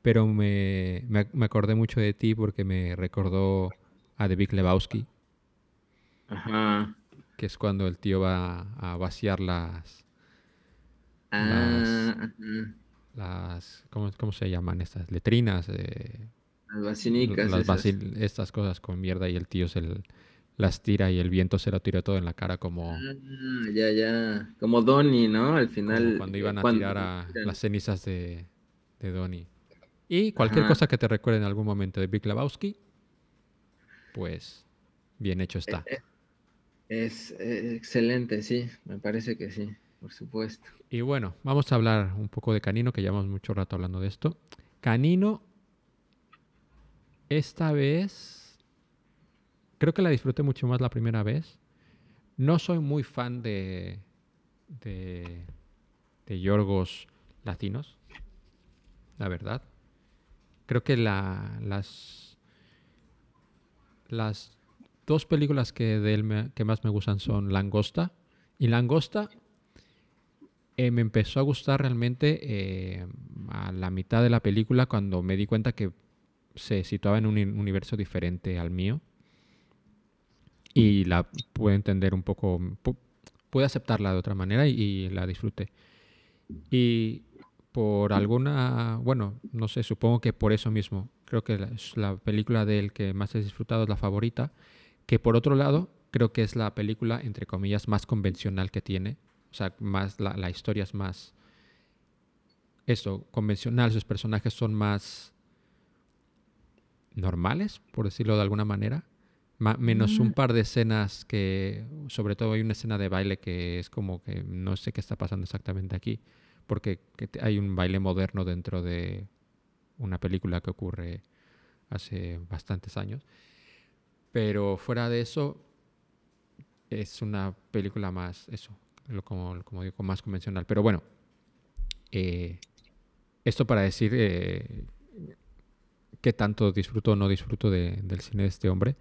pero me, me, acordé mucho de ti porque me recordó a The Big Lebowski. Ajá. Que es cuando el tío va a vaciar las... Ah, las, ¿cómo, ¿cómo, se llaman estas? Letrinas. Eh, las vacinicas. Las estas cosas con mierda y el tío es el las tira y el viento se lo tiró todo en la cara como... Ah, ya, ya. Como Donnie, ¿no? Al final... cuando iban a tirar a las cenizas de, de Donnie. Y cualquier cosa que te recuerde en algún momento de Big Lebowski, pues bien hecho está. Eh, eh, es, eh, excelente, sí, me parece que sí, por supuesto. Y bueno, vamos a hablar un poco de Canino, que llevamos mucho rato hablando de esto. Canino, esta vez Creo que la disfruté mucho más la primera vez. No soy muy fan de, de, de Yorgos latinos, la verdad. Creo que la, las, las dos películas que, de él que más me gustan son Langosta. Y Langosta eh, me empezó a gustar realmente eh, a la mitad de la película cuando me di cuenta que se situaba en un universo diferente al mío y la pude entender un poco, pude aceptarla de otra manera y, la disfruté. Y por alguna, bueno, no sé, supongo que por eso mismo, creo que es la película de él que más he disfrutado, es la favorita, que por otro lado, creo que es la película, entre comillas, más convencional que tiene. O sea, más la, la historia es más, eso, convencional, sus personajes son más normales, por decirlo de alguna manera menos un mm. par de escenas que, sobre todo hay una escena de baile que es como que no sé qué está pasando exactamente aquí, porque hay un baile moderno dentro de una película que ocurre hace bastantes años. Pero fuera de eso, es una película más, eso, lo, como, como digo, más convencional. Pero bueno, eh, esto para decir eh, qué tanto disfruto o no disfruto del cine de este hombre.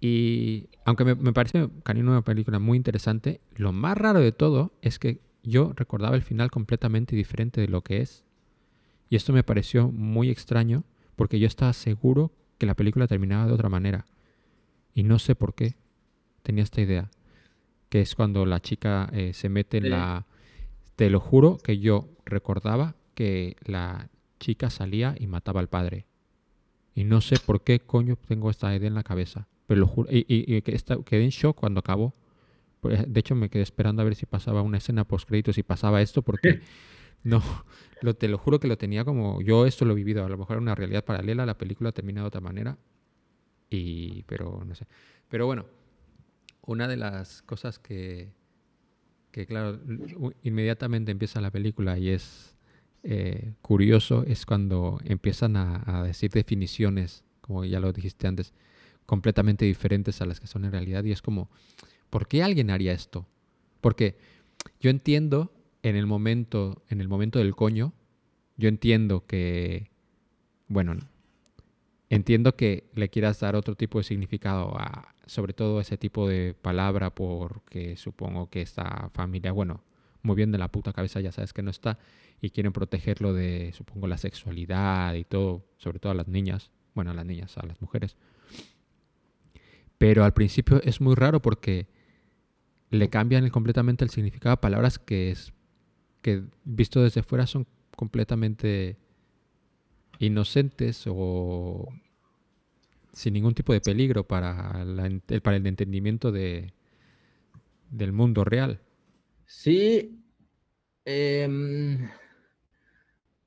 Y aunque me, me, parece Canino una película muy interesante, lo más raro de todo es que yo recordaba el final completamente diferente de lo que es. Y esto me pareció muy extraño porque yo estaba seguro que la película terminaba de otra manera. Y no sé por qué tenía esta idea. Que es cuando la chica eh, se mete en la... Te lo juro que yo recordaba que la chica salía y mataba al padre. Y no sé por qué coño tengo esta idea en la cabeza. Pero lo juro. Y, y, que quedé en shock cuando acabó. Pues, de hecho, me quedé esperando a ver si pasaba una escena post créditos y pasaba esto porque [laughs] no, lo, te lo juro que lo tenía como yo esto lo he vivido. A lo mejor era una realidad paralela, la película termina de otra manera. Y, pero no sé. Pero bueno, una de las cosas que, que claro, inmediatamente empieza la película y es eh, curioso es cuando empiezan a, decir definiciones, como ya lo dijiste antes, completamente diferentes a las que son en realidad. Y es como, ¿por qué alguien haría esto? Porque yo entiendo en el momento, en el momento del coño, yo entiendo que, bueno, entiendo que le quieras dar otro tipo de significado a, sobre todo ese tipo de palabra, porque supongo que esta familia, bueno, muy bien de la puta cabeza ya sabes que no está, y quieren protegerlo de, supongo, la sexualidad y todo, sobre todo a las niñas, bueno, a las niñas, a las mujeres. Pero al principio es muy raro porque le cambian completamente el significado a palabras que, es, que visto desde fuera son completamente inocentes o sin ningún tipo de peligro para, para el entendimiento de, del mundo real. Sí, eh,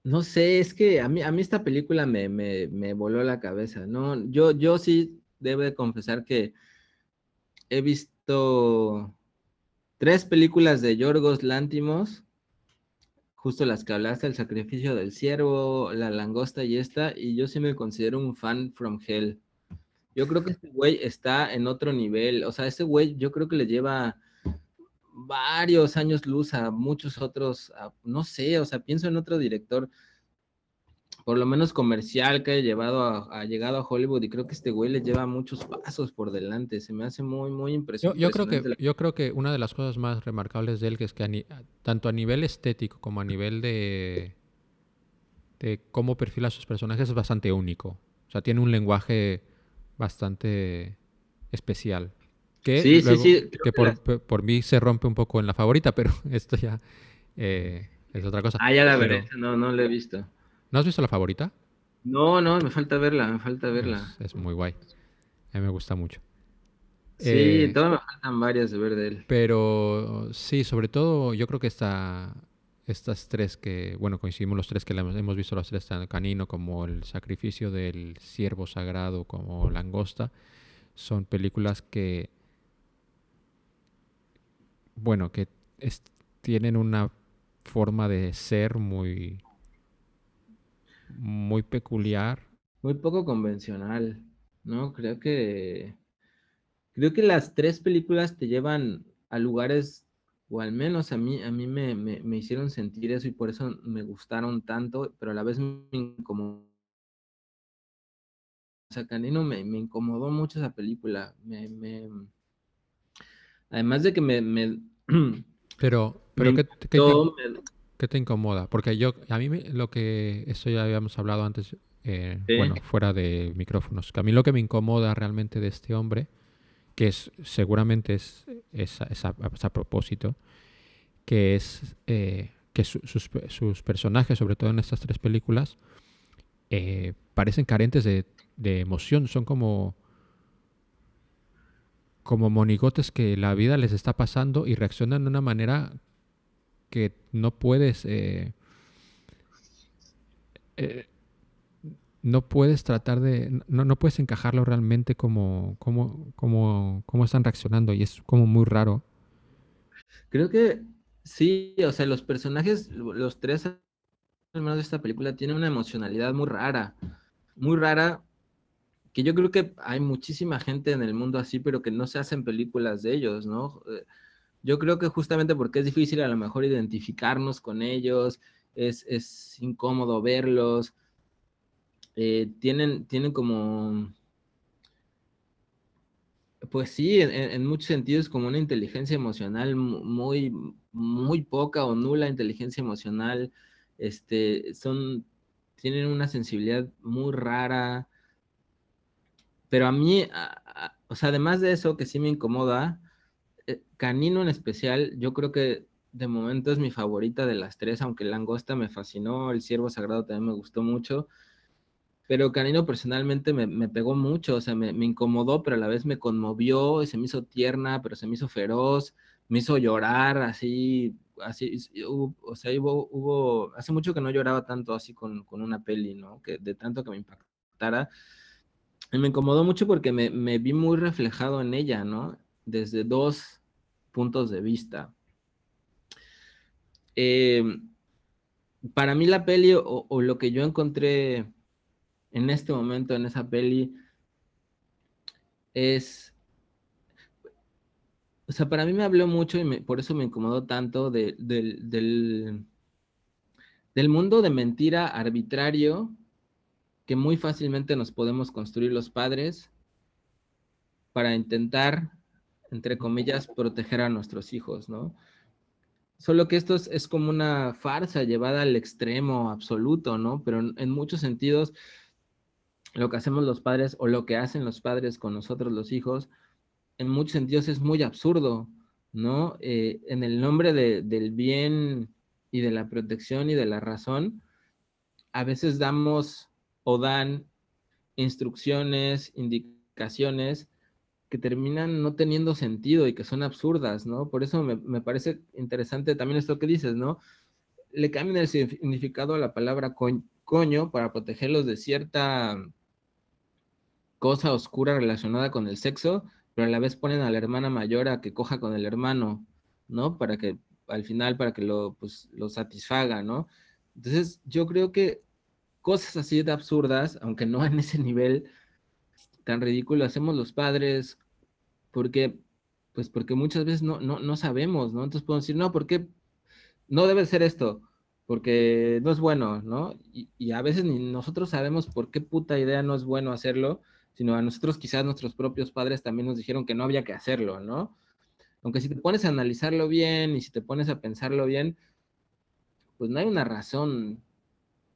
no sé, es que a mí, a mí esta película me, me, voló la cabeza, ¿no? Yo, yo sí debo de confesar que he visto tres películas de Yorgos Lántimos, justo las que hablaste, El sacrificio del ciervo, La langosta y esta, y yo sí me considero un fan from hell. Yo creo que este güey está en otro nivel, o sea, este güey yo creo que le lleva varios años luz a muchos otros, no sé, o sea, pienso en otro director, por lo menos comercial, que haya llevado a, llegado a Hollywood y creo que este güey le lleva muchos pasos por delante, se me hace muy, muy impresionante. Yo, creo, que, yo creo que una de las cosas más remarcables de él, que es que tanto a nivel estético como a nivel de, de cómo perfila sus personajes, es bastante único. O sea, tiene un lenguaje bastante especial. Que, sí, sí, sí, que por, mí se rompe un poco en la favorita, [laughs] pero esto ya eh, es otra cosa. Ah, ya la veré, no, no la he visto. ¿No has visto la favorita? No, no, me falta verla, me falta verla. Es, muy guay. A mí me gusta mucho. Sí, eh, todavía me faltan varias de ver de él. Pero sí, sobre todo yo creo que esta, estas tres que, bueno, coincidimos los tres que hemos visto los tres, tanto Canino como El sacrificio del ciervo sagrado como Langosta, son películas que bueno, que tienen una forma de ser muy, muy peculiar. Muy poco convencional, ¿no? Creo que, creo que las tres películas te llevan a lugares, o al menos a mí, a mí me, me, hicieron sentir eso y por eso me gustaron tanto, pero a la vez me incomodó. O sea, Canino me, me incomodó mucho esa película. Me, me, Además de que me... [clears throat] pero, pero ¿qué, te, incomoda? Porque yo, a mí lo que, esto ya habíamos hablado antes, eh, bueno, fuera de micrófonos, que a mí lo que me incomoda realmente de este hombre, que es seguramente es, a, propósito, que es eh, que sus, personajes, sobre todo en estas tres películas, eh, parecen carentes de, emoción, son como como monigotes que la vida les está pasando y reaccionan de una manera que no puedes eh, no puedes tratar de no, no, puedes encajarlo realmente como, como, como, como están reaccionando y es como muy raro creo que sí o sea los personajes los tres al menos de esta película tienen una emocionalidad muy rara muy rara que yo creo que hay muchísima gente en el mundo así, pero que no se hacen películas de ellos, ¿no? Eh, Yo creo que justamente porque es difícil a lo mejor identificarnos con ellos, es, es incómodo verlos, eh, tienen, tienen como, pues sí, en, muchos sentidos como una inteligencia emocional muy, muy poca o nula inteligencia emocional, este, son, tienen una sensibilidad muy rara, pero a mí, o sea, además de eso que sí me incomoda, eh, Canino en especial, yo creo que de momento es mi favorita de las tres, aunque Langosta me fascinó, El Ciervo Sagrado también me gustó mucho, pero Canino personalmente me, pegó mucho, o sea, me, incomodó, pero a la vez me conmovió, se me hizo tierna, pero se me hizo feroz, me hizo llorar, así, así, o sea, hubo, hace mucho que no lloraba tanto así con, una peli, ¿no? Que de tanto que me impactara. Y me incomodó mucho porque me, vi muy reflejado en ella, ¿no? Desde dos puntos de vista. Eh, para mí la peli o lo que yo encontré en este momento en esa peli es... O sea, para mí me habló mucho y por eso me incomodó tanto del, del mundo de mentira arbitrario que muy fácilmente nos podemos construir los padres para intentar, entre comillas, proteger a nuestros hijos, ¿no? Solo que esto es, como una farsa llevada al extremo absoluto, ¿no? Pero en muchos sentidos lo que hacemos los padres o lo que hacen los padres con nosotros los hijos, en muchos sentidos es muy absurdo, ¿no? Eh, en el nombre del bien y de la protección y de la razón, a veces damos o dan instrucciones, indicaciones que terminan no teniendo sentido y que son absurdas, ¿no? Por eso me, me parece interesante también esto que dices, ¿no? Le cambian el significado a la palabra coño para protegerlos de cierta cosa oscura relacionada con el sexo, pero a la vez ponen a la hermana mayor a que coja con el hermano, ¿no? Para que al final, para que lo, pues, lo satisfaga, ¿no? Entonces, yo creo que cosas así de absurdas, aunque no en ese nivel tan ridículo, hacemos los padres, porque, pues porque muchas veces no, no, no sabemos, ¿no? Entonces podemos decir, no, porque no debe ser esto, porque no es bueno, ¿no? Y, a veces ni nosotros sabemos por qué puta idea no es bueno hacerlo, sino a nosotros quizás nuestros propios padres también nos dijeron que no había que hacerlo, ¿no? Aunque si te pones a analizarlo bien y si te pones a pensarlo bien, pues no hay una razón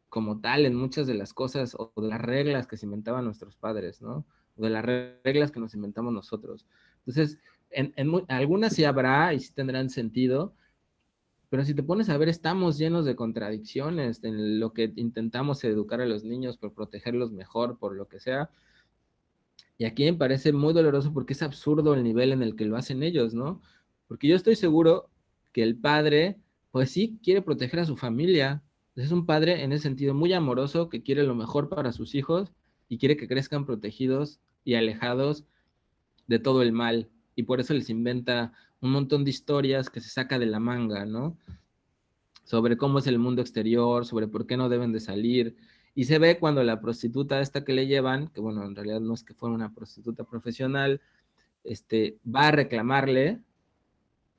como tal en muchas de las cosas o de las reglas que se inventaban nuestros padres, ¿no? O de las reglas que nos inventamos nosotros. Entonces, en, algunas sí habrá y sí tendrán sentido, pero si te pones a ver, estamos llenos de contradicciones en lo que intentamos educar a los niños por protegerlos mejor, por lo que sea, y aquí me parece muy doloroso porque es absurdo el nivel en el que lo hacen ellos, ¿no? Porque yo estoy seguro que el padre, pues sí, quiere proteger a su familia. Es un padre en ese sentido muy amoroso que quiere lo mejor para sus hijos y quiere que crezcan protegidos y alejados de todo el mal. Y por eso les inventa un montón de historias que se saca de la manga, ¿no? Sobre cómo es el mundo exterior, sobre por qué no deben de salir, y se ve cuando la prostituta esta que le llevan, que bueno, en realidad no es que fuera una prostituta profesional, este, va a reclamarle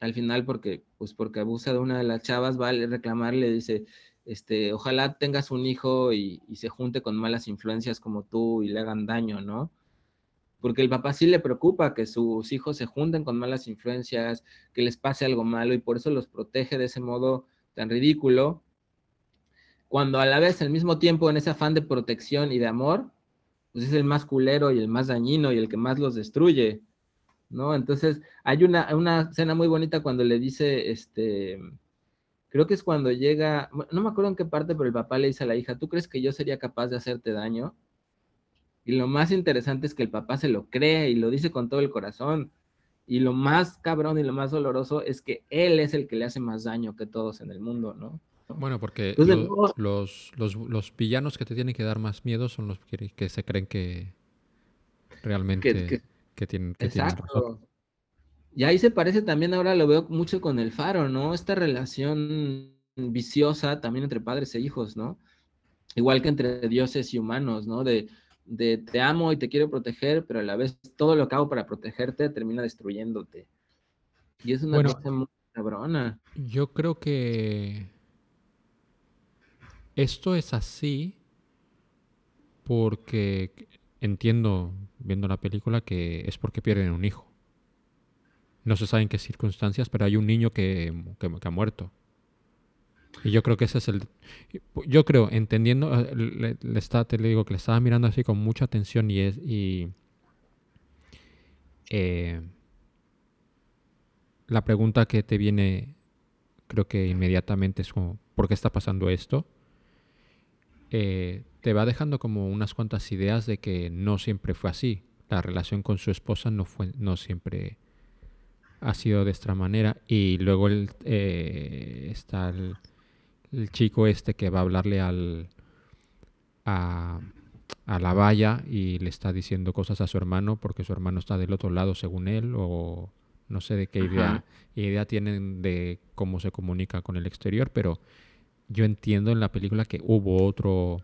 al final porque, pues porque abusa de una de las chavas, va a reclamarle, dice, este, ojalá tengas un hijo y, y, se junte con malas influencias como tú y le hagan daño, ¿no? Porque el papá sí le preocupa que sus hijos se junten con malas influencias, que les pase algo malo y por eso los protege de ese modo tan ridículo cuando a la vez, al mismo tiempo, en ese afán de protección y de amor, pues es el más culero y el más dañino y el que más los destruye, ¿no? Entonces, hay una, una escena muy bonita cuando le dice, este, creo que es cuando llega, no me acuerdo en qué parte, pero el papá le dice a la hija, ¿tú crees que yo sería capaz de hacerte daño? Y lo más interesante es que el papá se lo cree y lo dice con todo el corazón. Y lo más cabrón y lo más doloroso es que él es el que le hace más daño que todos en el mundo, ¿no? Bueno, porque los, los, villanos que te tienen que dar más miedo son los que, se creen que realmente que, tienen, que razón. Y ahí se parece también, ahora lo veo mucho con el faro, ¿no? Esta relación viciosa también entre padres e hijos, ¿no? Igual que entre dioses y humanos, ¿no? De, de te amo y te quiero proteger, pero a la vez todo lo que hago para protegerte termina destruyéndote. Y es una cosa muy cabrona. Yo creo que esto es así porque entiendo, viendo la película, que es porque pierden un hijo. No se sabe en qué circunstancias, pero hay un niño que, ha muerto. Y yo creo que ese es el... Yo creo, entendiendo, eh, le, te le digo que le estaba mirando así con mucha atención y es... Y, eh, la pregunta que te viene, creo que inmediatamente es como, ¿por qué está pasando esto? Eh, te va dejando como unas cuantas ideas de que no siempre fue así. La relación con su esposa no fue, no siempre ha sido de esta manera. Y luego el, eh, está el, chico este que va a hablarle al a, a, la valla y le está diciendo cosas a su hermano porque su hermano está del otro lado según él o no sé de qué idea, idea tienen de cómo se comunica con el exterior, pero yo entiendo en la película que hubo otro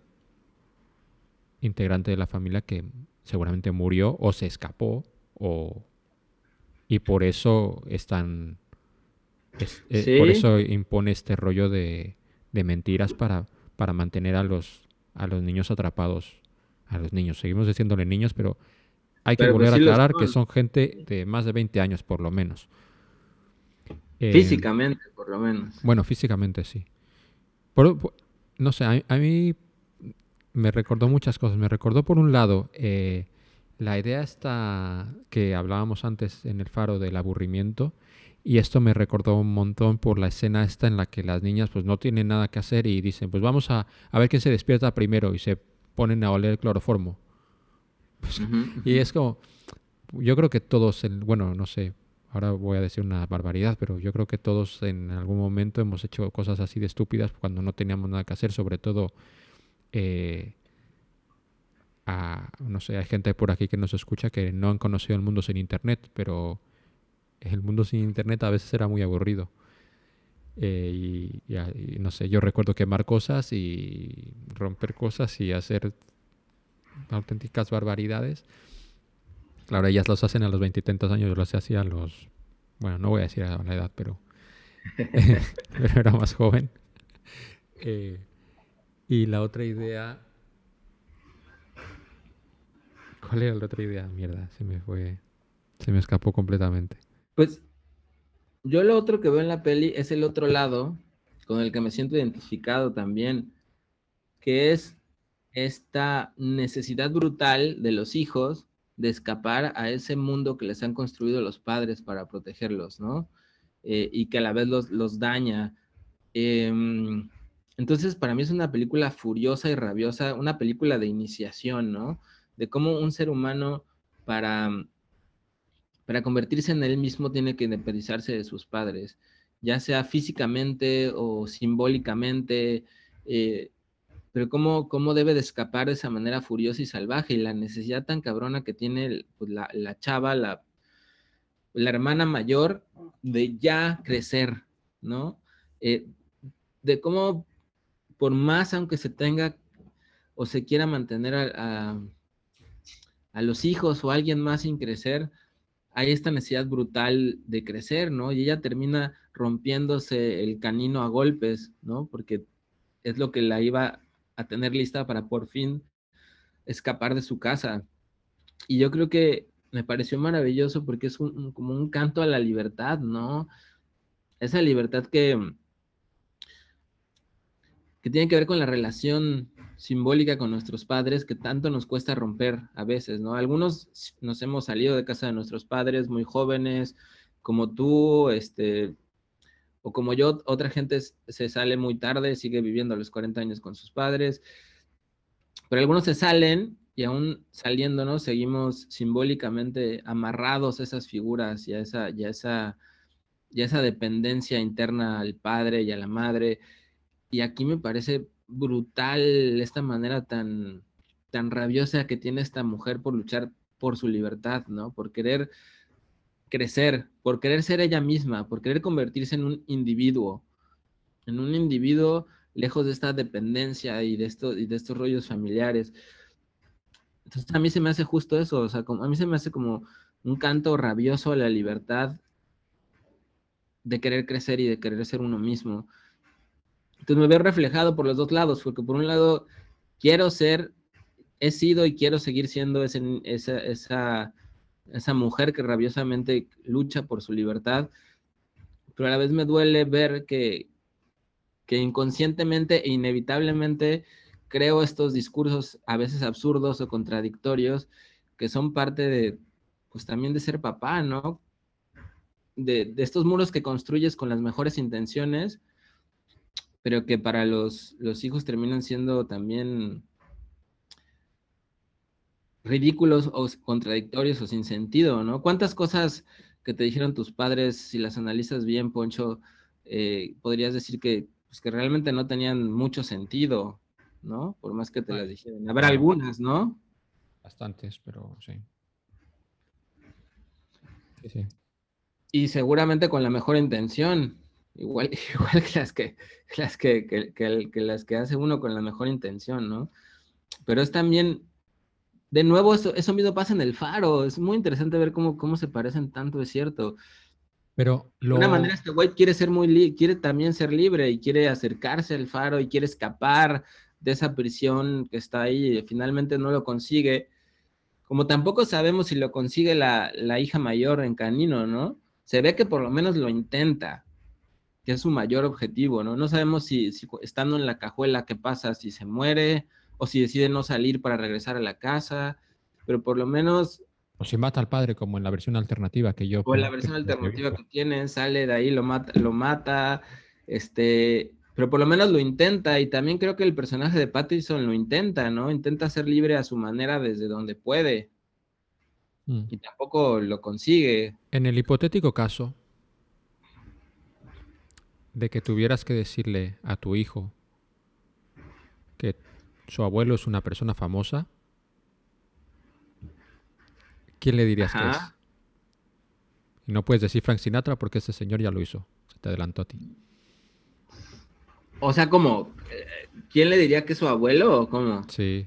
integrante de la familia que seguramente murió o se escapó o y por eso están eh, por eso impone este rollo de, de mentiras para, para mantener a los a los niños atrapados a los niños. Seguimos diciéndole niños pero hay que volver pues a aclarar que son. gente de más de 20 años por lo menos. Eh, físicamente por lo menos. Bueno físicamente sí no sé, a, mí me recordó muchas cosas. Me recordó, por un lado, eh, la idea esta que hablábamos antes en el faro del aburrimiento. Y esto me recordó un montón por la escena esta en la que las niñas pues no tienen nada que hacer y dicen, pues vamos a, a ver quién se despierta primero y se ponen a oler el cloroformo. [laughs] Y es como, yo creo que todos, bueno, no sé, ahora voy a decir una barbaridad, pero yo creo que todos en algún momento hemos hecho cosas así de estúpidas cuando no teníamos nada que hacer, sobre todo, eh, no sé, hay gente por aquí que nos escucha que no han conocido el mundo sin Internet, pero el mundo sin Internet a veces era muy aburrido. Eh, y, y, no sé, yo recuerdo quemar cosas y romper cosas y hacer auténticas barbaridades. Claro, ellas los hacen a los veintitantos años, yo los hacía a los, bueno, no voy a decir a la edad, pero, [laughs] [laughs] pero era más joven. Eh, y la otra idea, ¿cuál era la otra idea? Mierda, se me fue, se me escapó completamente. Pues yo lo otro que veo en la peli es el otro lado, con el que me siento identificado también, que es esta necesidad brutal de los hijos de escapar a ese mundo que les han construido los padres para protegerlos, ¿no? Eh, y que a la vez los, daña. Em, entonces, para mí es una película furiosa y rabiosa, una película de iniciación, ¿no? De cómo un ser humano para, para convertirse en él mismo tiene que independizarse de sus padres, ya sea físicamente o simbólicamente. Eh, pero cómo, cómo debe de escapar de esa manera furiosa y salvaje y la necesidad tan cabrona que tiene pues, la, chava, la, la hermana mayor, de ya crecer, ¿no? Eh, de cómo, por más aunque se tenga o se quiera mantener a, a, los hijos o a alguien más sin crecer, hay esta necesidad brutal de crecer, ¿no? Y ella termina rompiéndose el canino a golpes, ¿no? Porque es lo que la iba a tener lista para por fin escapar de su casa. Y yo creo que me pareció maravilloso porque es como un canto a la libertad, ¿no? Esa libertad que, que tiene que ver con la relación simbólica con nuestros padres que tanto nos cuesta romper a veces, ¿no? Algunos nos hemos salido de casa de nuestros padres muy jóvenes, como tú, este, o como yo, otra gente se sale muy tarde, sigue viviendo a los 40 años con sus padres, pero algunos se salen y aún saliéndonos seguimos simbólicamente amarrados a esas figuras y a esa, esa, y esa dependencia interna al padre y a la madre. Y aquí me parece brutal esta manera tan, tan rabiosa que tiene esta mujer por luchar por su libertad, ¿no? Por querer crecer, por querer ser ella misma, por querer convertirse en un individuo, en un individuo lejos de esta dependencia y de, esto, y de estos rollos familiares. Entonces a mí se me hace justo eso, o sea, a mí se me hace como un canto rabioso a la libertad de querer crecer y de querer ser uno mismo. Entonces me veo reflejado por los dos lados, porque por un lado quiero ser, he sido y quiero seguir siendo esa, esa, esa mujer que rabiosamente lucha por su libertad, pero a la vez me duele ver que, que inconscientemente e inevitablemente creo estos discursos a veces absurdos o contradictorios que son parte de, pues también de ser papá, ¿no? De, estos muros que construyes con las mejores intenciones, pero que para los, los hijos terminan siendo también ridículos o contradictorios o sin sentido, ¿no? ¿Cuántas cosas que te dijeron tus padres, si las analizas bien, Poncho, eh, podrías decir que, pues, que realmente no tenían mucho sentido, ¿no? Por más que te las dijeran. Habrá algunas, ¿no? Bastantes, pero sí. Sí, sí. Y seguramente con la mejor intención. Igual, [laughs] igual que las que, las que, que, las que hace uno con la mejor intención, ¿no? Pero es también, de nuevo, eso, eso mismo pasa en el faro. Es muy interesante ver cómo, cómo se parecen tanto, es cierto. Pero De una manera, este güey quiere ser muy quiere también ser libre y quiere acercarse al faro y quiere escapar de esa prisión que está ahí y finalmente no lo consigue. Como tampoco sabemos si lo consigue la, hija mayor en Canino, ¿no? Se ve que por lo menos lo intenta, que es su mayor objetivo, ¿no? No sabemos si, estando en la cajuela qué pasa, si se muere o si decide no salir para regresar a la casa, pero por lo menos... O si mata al padre como en la versión alternativa que yo... O en la versión alternativa que tienen, sale de ahí, lo mata, lo mata, este, pero por lo menos lo intenta y también creo que el personaje de Pattinson lo intenta, ¿no? Intenta ser libre a su manera desde donde puede. Mm. Y tampoco lo consigue. En el hipotético caso de que tuvieras que decirle a tu hijo que su abuelo es una persona famosa, ¿quién le dirías que es? Y no puedes decir Frank Sinatra porque ese señor ya lo hizo. Se te adelantó a ti. O sea, como, ¿quién le diría que es su abuelo o cómo? Sí.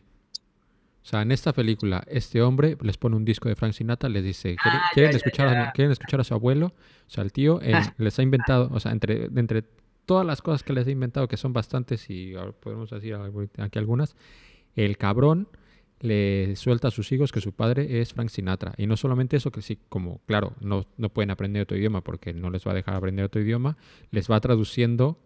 O sea, en esta película, este hombre les pone un disco de Frank Sinatra, les dice, ¿quieren, ah, escuchar, A, ¿quieren escuchar a su abuelo? O sea, el tío [laughs] les ha inventado, o sea, entre, entre todas las cosas que les ha inventado, que son bastantes y podemos decir aquí algunas, el cabrón le suelta a sus hijos que su padre es Frank Sinatra. Y no solamente eso, que sí, como, claro, no, no pueden aprender otro idioma porque no les va a dejar aprender otro idioma, les va traduciendo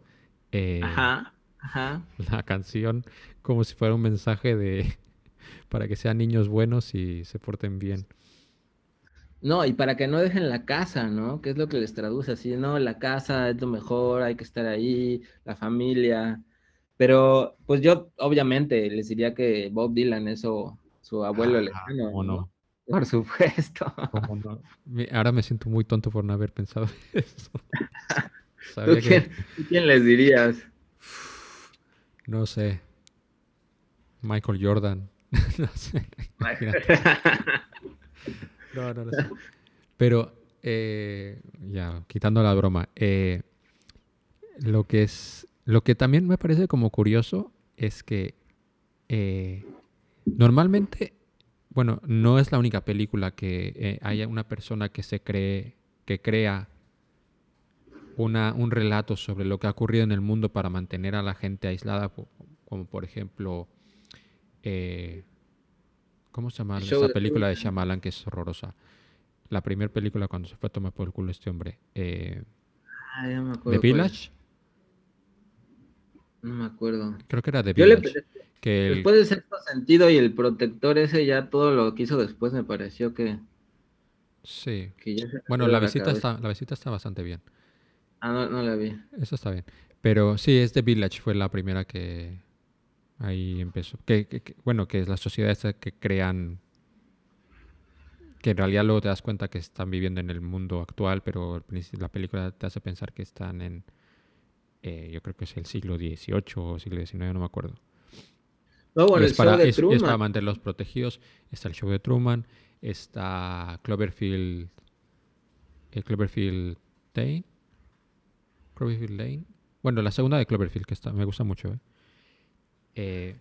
eh, [laughs] la canción como si fuera un mensaje de [laughs] para que sean niños buenos y se porten bien. No, y para que no dejen la casa, ¿no? Que es lo que les traduce así, no, la casa es lo mejor, hay que estar ahí, la familia. Pero, pues yo, obviamente, les diría que Bob Dylan es su, abuelo lejano. no? Por supuesto. Ahora me siento muy tonto por no haber pensado [laughs] eso. [laughs] ¿Tú quién, les dirías? No sé. Michael Jordan. [laughs] no sé. [laughs] Pero, eh, ya, quitando la broma, eh, lo que es, lo que también me parece como curioso es que eh, normalmente, bueno, no es la única película que haya una persona que se cree, que crea un relato sobre lo que ha ocurrido en el mundo para mantener a la gente aislada, como por ejemplo, eh, ¿cómo se llama esa película de Shyamalan que es horrorosa? La primera película cuando se fue a tomar por el culo este hombre. Eh, ah, ¿The Village? No me acuerdo. Creo que era The Village. que Después de sexto sentido y el protector ese, ya todo lo que hizo después me pareció que... Sí. bueno, la visita, está, la visita está bastante bien. Ah, no, no la vi. Eso está bien. Pero sí, es The Village, fue la primera que ahí empezó. Que, bueno, que es la sociedad esta que crean, que en realidad luego te das cuenta que están viviendo en el mundo actual, pero la película te hace pensar que están en, eh, yo creo que es el siglo XVIII o siglo XIX, no me acuerdo. No, bueno, es, para, es, para mantenerlos protegidos. Está el show de Truman, está Cloverfield, el Cloverfield Day Cloverfield Lane. Bueno, la segunda de Cloverfield, que está, me gusta mucho. ¿eh? Eh,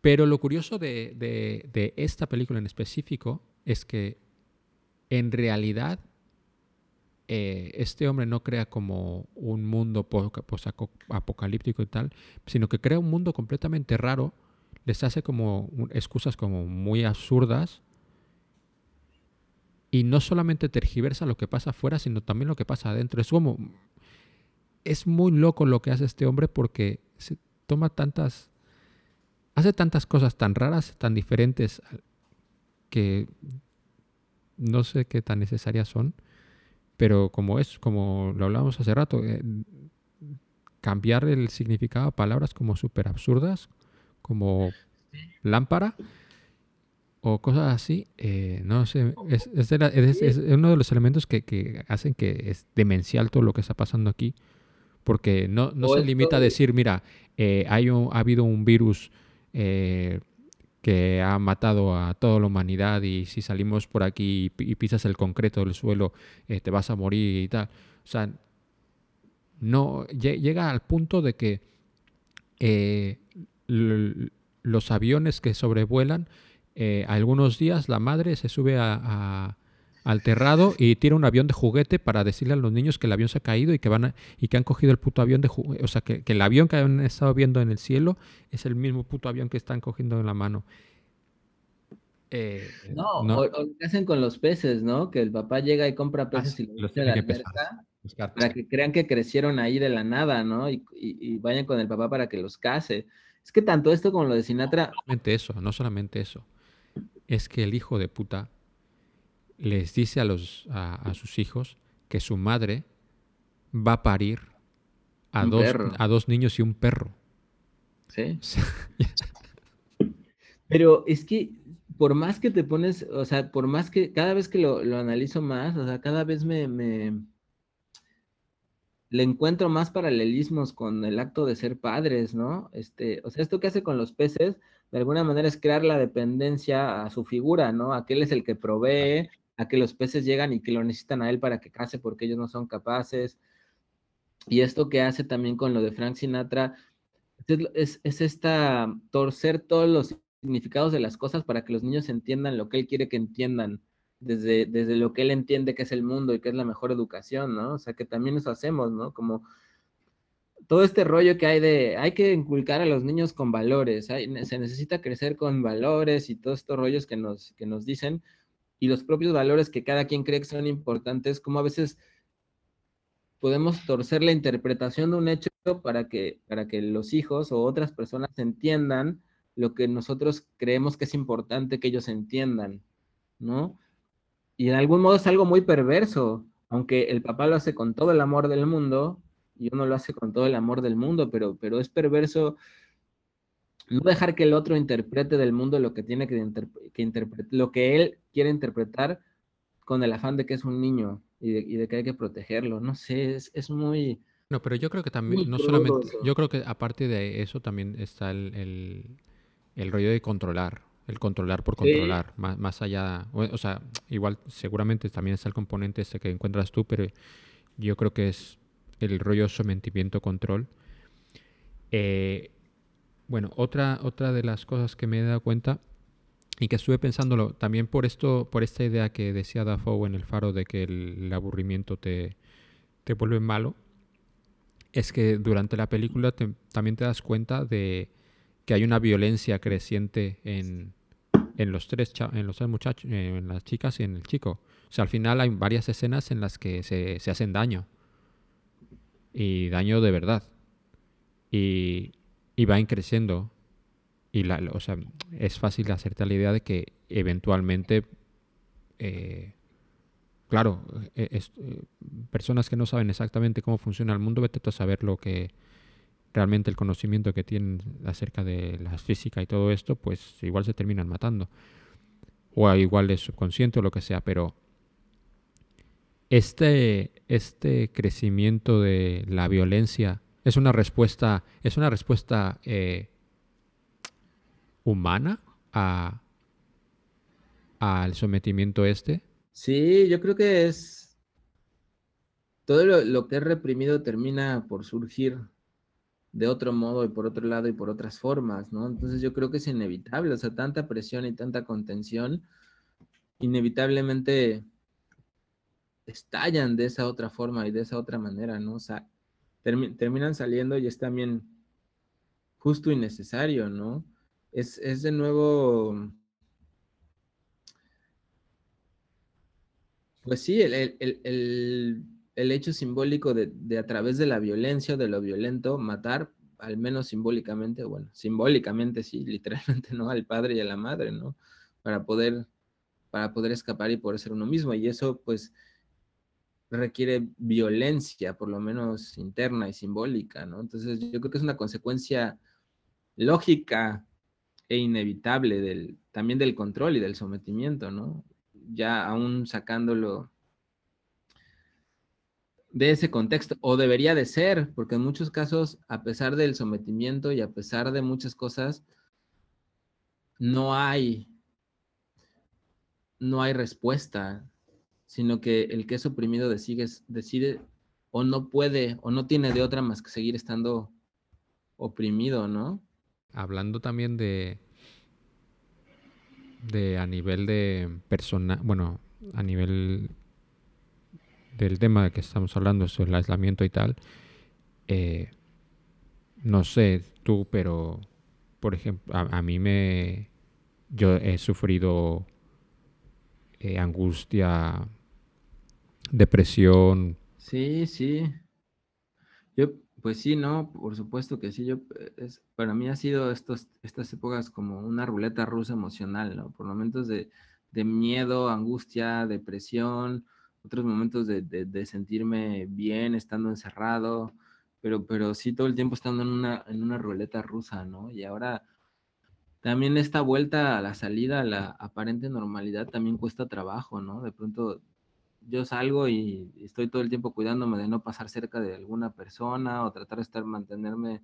pero lo curioso de, esta película en específico es que en realidad eh, este hombre no crea como un mundo apocalíptico y tal, sino que crea un mundo completamente raro, les hace como excusas como muy absurdas y no solamente tergiversa lo que pasa afuera, sino también lo que pasa adentro. Es como es muy loco lo que hace este hombre porque se toma tantas hace tantas cosas tan raras, tan diferentes que no sé qué tan necesarias son, pero como es, como lo hablábamos hace rato, eh, cambiar el significado a palabras como súper absurdas, como lámpara o cosas así, eh, no sé, es, uno de los elementos que, hacen que es demencial todo lo que está pasando aquí, porque no, se limita a decir, mira, eh, hay ha habido un virus que ha matado a toda la humanidad y si salimos por aquí y, pisas el concreto del suelo eh, te vas a morir y tal. O sea, no llega al punto de que eh, los aviones que sobrevuelan, eh, algunos días la madre se sube a al terrado y tira un avión de juguete para decirle a los niños que el avión se ha caído y que van y que han cogido el puto avión de juguete. O sea, que, el avión que han estado viendo en el cielo es el mismo puto avión que están cogiendo en la mano. Eh, no, O, lo que hacen con los peces, ¿no? Que el papá llega y compra ah, peces y los tiene la para que crean que crecieron ahí de la nada, ¿no? Y, y, vayan con el papá para que los case. Es que tanto esto como lo de Sinatra. No solamente eso, no solamente eso. Es que el hijo de puta les dice a, los, a, sus hijos que su madre va a parir a, dos, a dos niños y un perro. Sí. [laughs] Pero es que por más que te pones, o sea, por más que cada vez que lo, analizo más, o sea, cada vez me, me, le encuentro más paralelismos con el acto de ser padres, ¿no? Este, o sea, esto que hace con los peces, de alguna manera es crear la dependencia a su figura, ¿no? Aquel es el que provee, a que los peces llegan y que lo necesitan a él para que case porque ellos no son capaces. Y esto que hace también con lo de Frank Sinatra, es, esta torcer todos los significados de las cosas para que los niños entiendan lo que él quiere que entiendan, desde, desde lo que él entiende que es el mundo y que es la mejor educación, ¿no? O sea, que también eso hacemos, ¿no? Como todo este rollo que hay de, hay que inculcar a los niños con valores, se necesita crecer con valores y todos estos rollos que nos, que nos dicen, y los propios valores que cada quien cree que son importantes, como a veces podemos torcer la interpretación de un hecho para que, para que los hijos o otras personas entiendan lo que nosotros creemos que es importante que ellos entiendan, ¿no? Y en algún modo es algo muy perverso, aunque el papá lo hace con todo el amor del mundo y uno lo hace con todo el amor del mundo, pero, pero es perverso no dejar que el otro interprete del mundo lo que tiene que, interpretar, lo que él quiere interpretar con el afán de que es un niño y de, que hay que protegerlo. No sé, es, muy... No, pero yo creo que también, no solamente, yo creo que aparte de eso también está el, rollo de controlar, el controlar por controlar, más, allá, o, sea, igual seguramente también está el componente ese que encuentras tú, pero yo creo que es el rollo sometimiento-control. Eh, bueno, otra, otra de las cosas que me he dado cuenta y que estuve pensándolo también por esto, por esta idea que decía Dafoe en el faro de que el, aburrimiento te, te, vuelve malo, es que durante la película también te das cuenta de que hay una violencia creciente en, en los tres en los tres muchachos, en las chicas y en el chico. O sea, al final hay varias escenas en las que se, se hacen daño. Y daño de verdad. Y, y van creciendo. Y la, o sea, es fácil hacerte la idea de que eventualmente, eh, claro, eh, eh, personas que no saben exactamente cómo funciona el mundo, vete a saber lo que realmente el conocimiento que tienen acerca de la física y todo esto, pues igual se terminan matando. O igual es subconsciente o lo que sea, pero este, este crecimiento de la violencia es una respuesta, es una respuesta eh, humana a, al sometimiento este. Sí, yo creo que es todo lo, que es reprimido termina por surgir de otro modo y por otro lado y por otras formas, ¿no? Entonces yo creo que es inevitable, o sea, tanta presión y tanta contención, inevitablemente estallan de esa otra forma y de esa otra manera, ¿no? O sea, terminan saliendo y es también justo y necesario, ¿no? Es, de nuevo, pues sí, el, hecho simbólico de, de, a través de la violencia de lo violento, matar, al menos simbólicamente, bueno, simbólicamente sí, [laughs] literalmente, ¿no? Al padre y a la madre, ¿no? Para poder, para poder escapar y poder ser uno mismo. Y eso, pues, requiere violencia, por lo menos interna y simbólica, ¿no? Entonces yo creo que es una consecuencia lógica e inevitable del, también del control y del sometimiento, ¿no? Ya aún sacándolo de ese contexto, o debería de ser, porque en muchos casos, a pesar del sometimiento y a pesar de muchas cosas, no hay, no hay respuesta, sino que el que es oprimido decide, decide o no puede o no tiene de otra más que seguir estando oprimido, ¿no? Hablando también de, de a nivel de persona, bueno, a nivel del tema que estamos hablando, sobre el aislamiento y tal, eh, no sé tú, pero por ejemplo, a, mí me, yo he sufrido eh, angustia depresión. Sí, sí. Yo, pues sí, no, por supuesto que sí. Yo, es, para mí ha sido estos, estas épocas como una ruleta rusa emocional, ¿no? Por momentos de, miedo, angustia, depresión, otros momentos de, sentirme bien estando encerrado, pero, pero sí todo el tiempo estando en una, en una ruleta rusa, ¿no? Y ahora también esta vuelta a la salida, a la aparente normalidad, también cuesta trabajo, ¿no? De pronto yo salgo y estoy todo el tiempo cuidándome de no pasar cerca de alguna persona o tratar de estar, mantenerme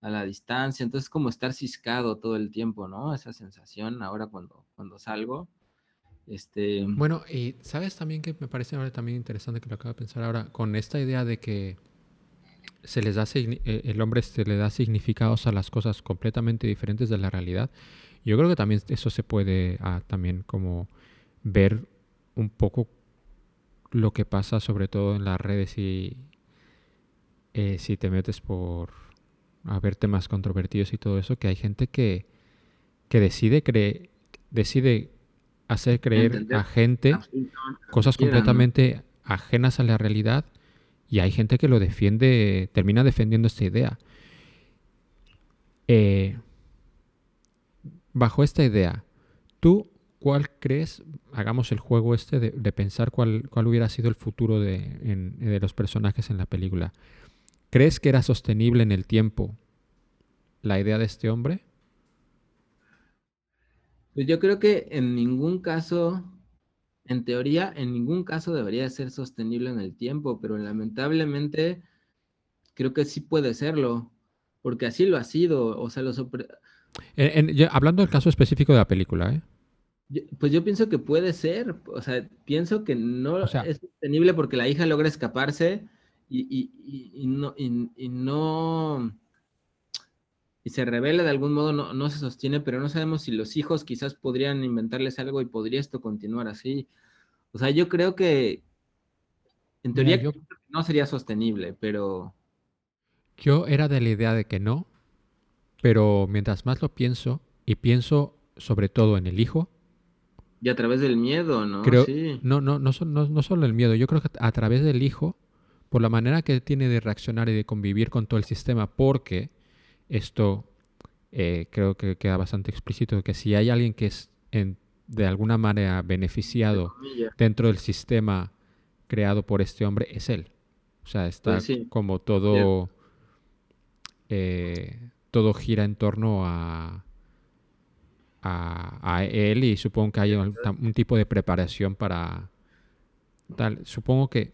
a la distancia. Entonces, como estar ciscado todo el tiempo, ¿no? Esa sensación ahora cuando, cuando salgo. Este... Bueno, y sabes también que me parece ahora también interesante que lo acabo de pensar ahora, con esta idea de que se les da eh, el hombre le da significados a las cosas completamente diferentes de la realidad. Yo creo que también eso se puede ah, también como ver un poco lo que pasa sobre todo en las redes y eh, si te metes por a ver temas controvertidos y todo eso, que hay gente que, que decide creer, decide hacer creer a gente cosas completamente ajenas a la realidad y hay gente que lo defiende, termina defendiendo esta idea. Eh, bajo esta idea, ¿tú ¿cuál crees, hagamos el juego este de, pensar cuál, cuál, hubiera sido el futuro de, los personajes en la película? ¿Crees que era sostenible en el tiempo la idea de este hombre? Pues yo creo que en ningún caso, en teoría, en ningún caso debería ser sostenible en el tiempo, pero lamentablemente creo que sí puede serlo, porque así lo ha sido. O sea, los hablando del caso específico de la película, ¿eh? Pues yo pienso que puede ser, o sea, pienso que no es sostenible porque la hija logra escaparse y, no, y, no, y se revela de algún modo, no, no, se sostiene, pero no sabemos si los hijos quizás podrían inventarles algo y podría esto continuar así. O sea, yo creo que en teoría no sería sostenible, pero... Yo era de la idea de que no, pero mientras más lo pienso, y pienso sobre todo en el hijo, y a través del miedo, ¿no? sí. No, no, no, no, no solo el miedo, yo creo que a través del hijo, por la manera que tiene de reaccionar y de convivir con todo el sistema, porque esto eh, creo que queda bastante explícito, que si hay alguien que es de alguna manera beneficiado dentro del sistema creado por este hombre, es él. O sea, está pues como todo, eh, todo gira en torno a a, él y supongo que hay un, tipo de preparación para tal. Supongo que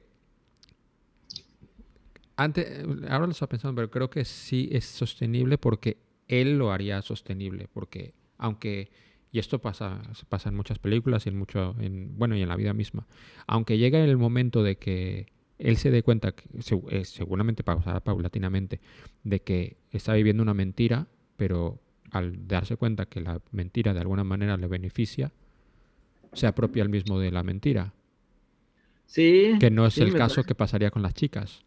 antes, ahora lo estaba pensando, pero creo que sí es sostenible porque él lo haría sostenible, porque aunque y esto pasa, pasa en muchas películas y en mucho, en, bueno, y en la vida misma. Aunque llega el momento de que él se dé cuenta, que, eh, seguramente pasará paulatinamente, de que está viviendo una mentira, pero al darse cuenta que la mentira de alguna manera le beneficia, se apropia el mismo de la mentira. Sí. Que no es el caso que pasaría con las chicas.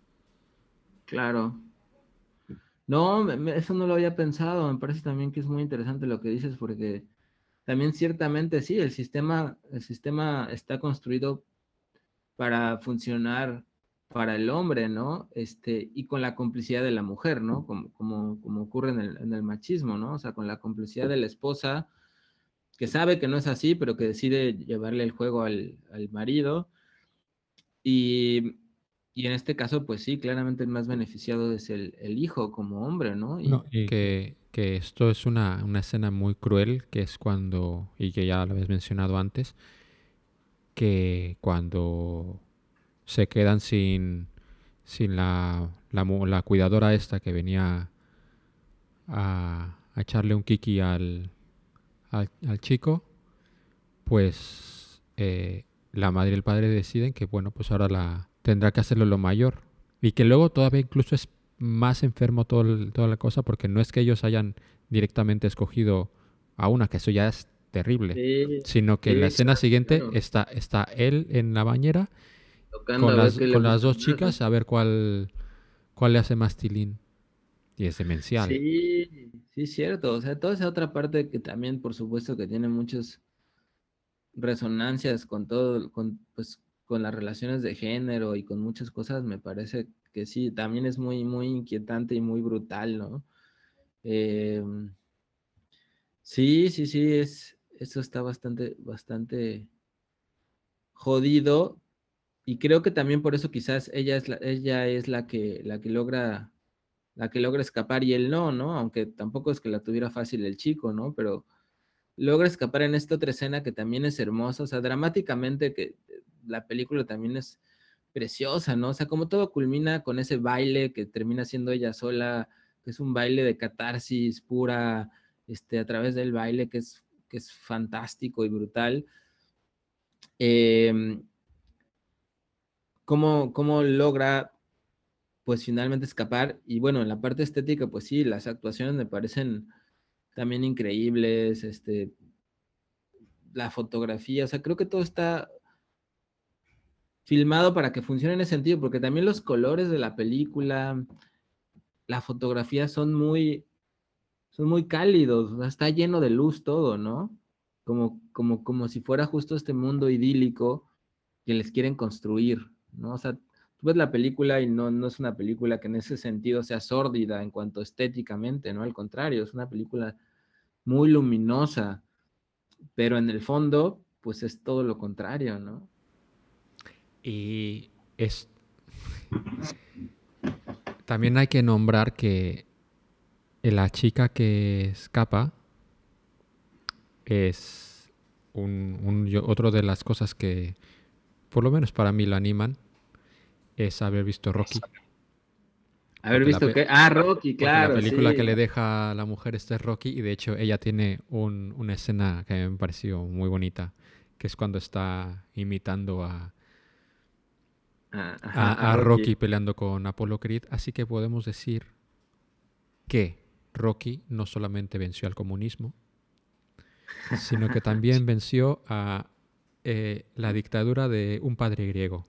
Claro. No, eso no lo había pensado. Me parece también que es muy interesante lo que dices, porque también ciertamente sí, el sistema, el sistema está construido para funcionar para el hombre, ¿no? Este, y con la complicidad de la mujer, ¿no? Como, como, como ocurre en el, machismo, ¿no? O sea, con la complicidad de la esposa, que sabe que no es así, pero que decide llevarle el juego al, al marido. Y, y, en este caso, pues sí, claramente el más beneficiado es el, el hijo como hombre, ¿no? Y, que, que, esto es una, una escena muy cruel, que es cuando, y que ya lo habías mencionado antes, que cuando se quedan sin, sin la, la, cuidadora esta que venía a, echarle un kiki al, al, chico, pues eh, la madre y el padre deciden que, bueno, pues ahora la tendrá que hacerlo lo mayor. Y que luego todavía incluso es más enfermo todo toda la cosa porque no es que ellos hayan directamente escogido a una, que eso ya es terrible, sino que en la escena siguiente está, está él en la bañera con, las, con las, dos [laughs] chicas a ver cuál, cuál le hace más tilín. Y es demencial. Sí, sí, cierto. O sea, toda esa otra parte que también, por supuesto, que tiene muchas resonancias con todo, con, pues, con las relaciones de género y con muchas cosas, me parece que sí, también es muy, muy inquietante y muy brutal, ¿no? Em, sí, sí, sí, es, eso está bastante, bastante jodido, y creo que también por eso quizás ella es la, ella es la que, la que logra la que logra escapar y él no, ¿no? Aunque tampoco es que la tuviera fácil el chico, ¿no? Pero logra escapar en esta otra escena que también es hermosa, o sea, dramáticamente que la película también es preciosa, ¿no? O sea, como todo culmina con ese baile que termina siendo ella sola, que es un baile de catarsis pura, este, a través del baile, que es, que es fantástico y brutal. Eh, cómo, logra pues finalmente escapar. Y bueno, en la parte estética, pues sí, las actuaciones me parecen también increíbles, este, la fotografía, o sea, creo que todo está filmado para que funcione en ese sentido, porque también los colores de la película, la fotografía son muy, son muy cálidos, está lleno de luz todo, ¿no? Como, como, como si fuera justo este mundo idílico que les quieren construir. ¿No? O sea, tú ves la película y no, no es una película que en ese sentido sea sórdida en cuanto estéticamente, ¿no? Al contrario, es una película muy luminosa, pero en el fondo, pues es todo lo contrario, ¿no? Y es... También hay que nombrar que la chica que escapa es un, otro de las cosas que por lo menos para mí lo animan, es haber visto Rocky. Haber visto que... Ah, Rocky, claro. La película que le deja a la mujer este es Rocky y de hecho ella tiene una escena que me pareció muy bonita, que es cuando está imitando a, a, Rocky. peleando con Apollo Creed. Así que podemos decir que Rocky no solamente venció al comunismo, sino que también [laughs] venció a eh, la dictadura de un padre griego.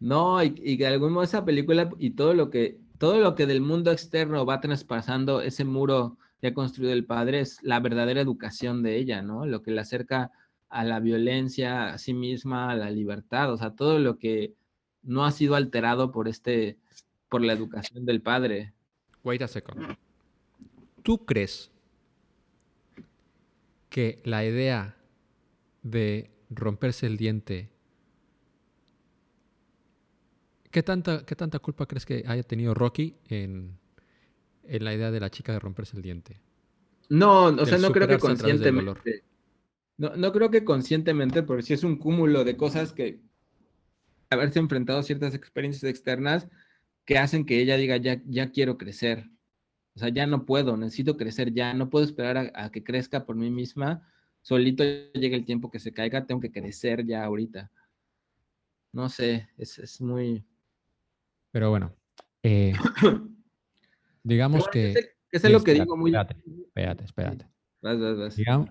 No, y, y de algún modo esa película y todo lo que todo lo que del mundo externo va traspasando ese muro que ha construido el padre es la verdadera educación de ella, ¿no? Lo que le acerca a la violencia, a sí misma, a la libertad, o sea, todo lo que no ha sido alterado por este, por la educación del padre. Wait a second. ¿Tú crees que la idea de romperse el diente, ¿qué tanta, qué tanta culpa crees que haya tenido Rocky en, en la idea de la chica de romperse el diente? No, o sea, no creo que conscientemente. No, no creo que conscientemente, porque si es un cúmulo de cosas que haberse enfrentado a ciertas experiencias externas que hacen que ella diga, ya, ya quiero crecer. O sea, ya no puedo, necesito crecer ya, no puedo esperar a que crezca por mí misma solito llega el tiempo que se caiga, tengo que crecer ya ahorita. No sé, es, muy... Pero bueno, eh, [coughs] digamos que... Es, es lo que digo muy... Espérate, espérate, espérate. Digamos,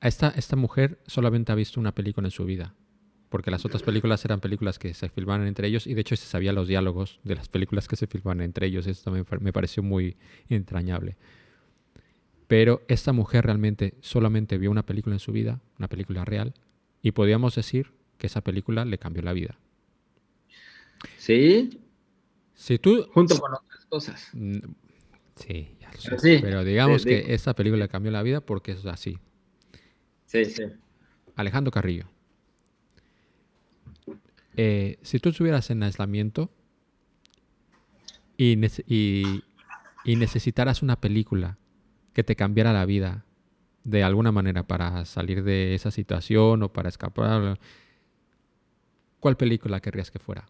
esta, esta mujer solamente ha visto una película en su vida. porque las otras películas eran películas que se filmaban entre ellos y de hecho se sabía los diálogos de las películas que se filmaban entre ellos. Eso también me pareció muy entrañable. Pero esta mujer realmente solamente vio una película en su vida, una película real, y podíamos decir que esa película le cambió la vida. ¿Sí? Si tú... Junto con otras cosas. Mm, sí, ya lo sé. Pero digamos que esa película le cambió la vida porque es así. Sí, sí. Alejandro Carrillo. Eh, si tú estuvieras en aislamiento y, necesitaras una película que te cambiara la vida de alguna manera para salir de esa situación o para escapar, ¿cuál película querrías que fuera?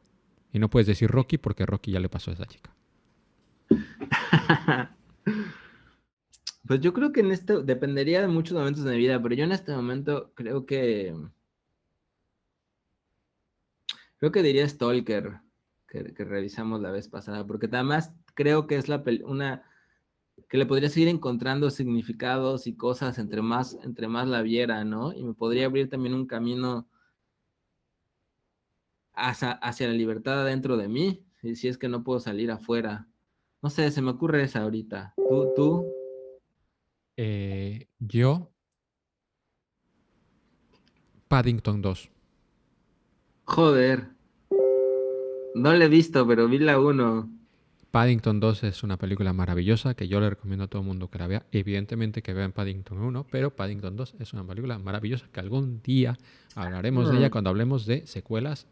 Y no puedes decir Rocky porque Rocky ya le pasó a esa chica. [laughs] Pues yo creo que en este dependería de muchos momentos de mi vida, pero yo en este momento creo que Creo que diría Stalker, que, revisamos la vez pasada, porque además creo que es la una que le podría seguir encontrando significados y cosas entre más, entre más la viera, ¿no? Y me podría abrir también un camino hacia, la libertad adentro de mí, si, si, es que no puedo salir afuera. No sé, se me ocurre esa ahorita. ¿Tú? tú? Eh, yo. Paddington 2. Joder. No la he visto, pero vi la 1. Paddington 2 es una película maravillosa que yo le recomiendo a todo el mundo que la vea. Evidentemente que vean Paddington 1, pero Paddington 2 es una película maravillosa que algún día hablaremos de ella mm. cuando hablemos de secuelas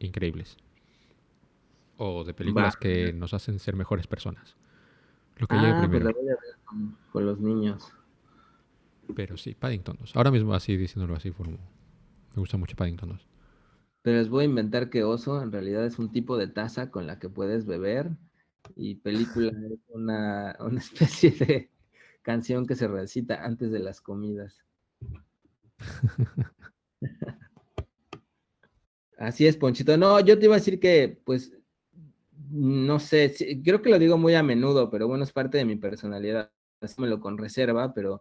increíbles. O de películas que nos hacen ser mejores personas. Lo que ah, pues primero. con, los niños. Pero sí, Paddington 2. Ahora mismo así, diciéndolo así, me gusta mucho Paddington 2. Pero les voy a inventar que oso en realidad es un tipo de taza con la que puedes beber y película [laughs] es una, una [laughs] especie de canción que se recita antes de las comidas. [laughs] Así es, Ponchito. No, yo te iba a decir que, pues, no sé, creo que lo digo muy a menudo, pero bueno, es parte de mi personalidad. lo con reserva, pero,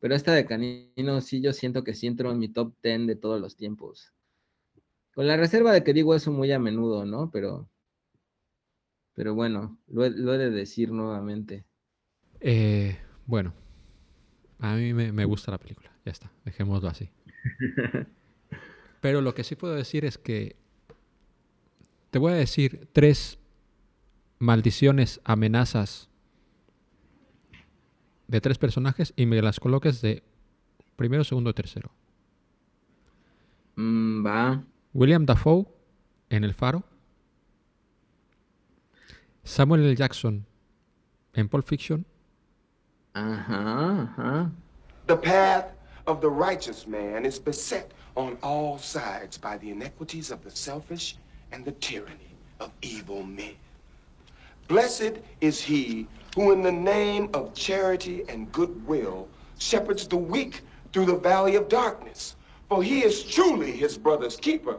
pero esta de Canino sí yo siento que sí entro en mi top 10 de todos los tiempos. Con la reserva de que digo eso muy a menudo, ¿no? Pero, pero bueno, lo he, de decir nuevamente. Eh, bueno, a mí me, gusta la película, ya está, dejémoslo así. [laughs] Pero lo que sí puedo decir es que te voy a decir tres maldiciones, amenazas de tres personajes y me las coloques de primero, segundo, tercero. Mm, va. William Dafoe en El Faro. Samuel L. Jackson en Pulp Fiction. Uh-huh, uh-huh. The path of the righteous man is beset on all sides by the inequities of the selfish and the tyranny of evil men. Blessed is he who, in the name of charity and goodwill, shepherds the weak through the valley of darkness. For he is truly his brother's keeper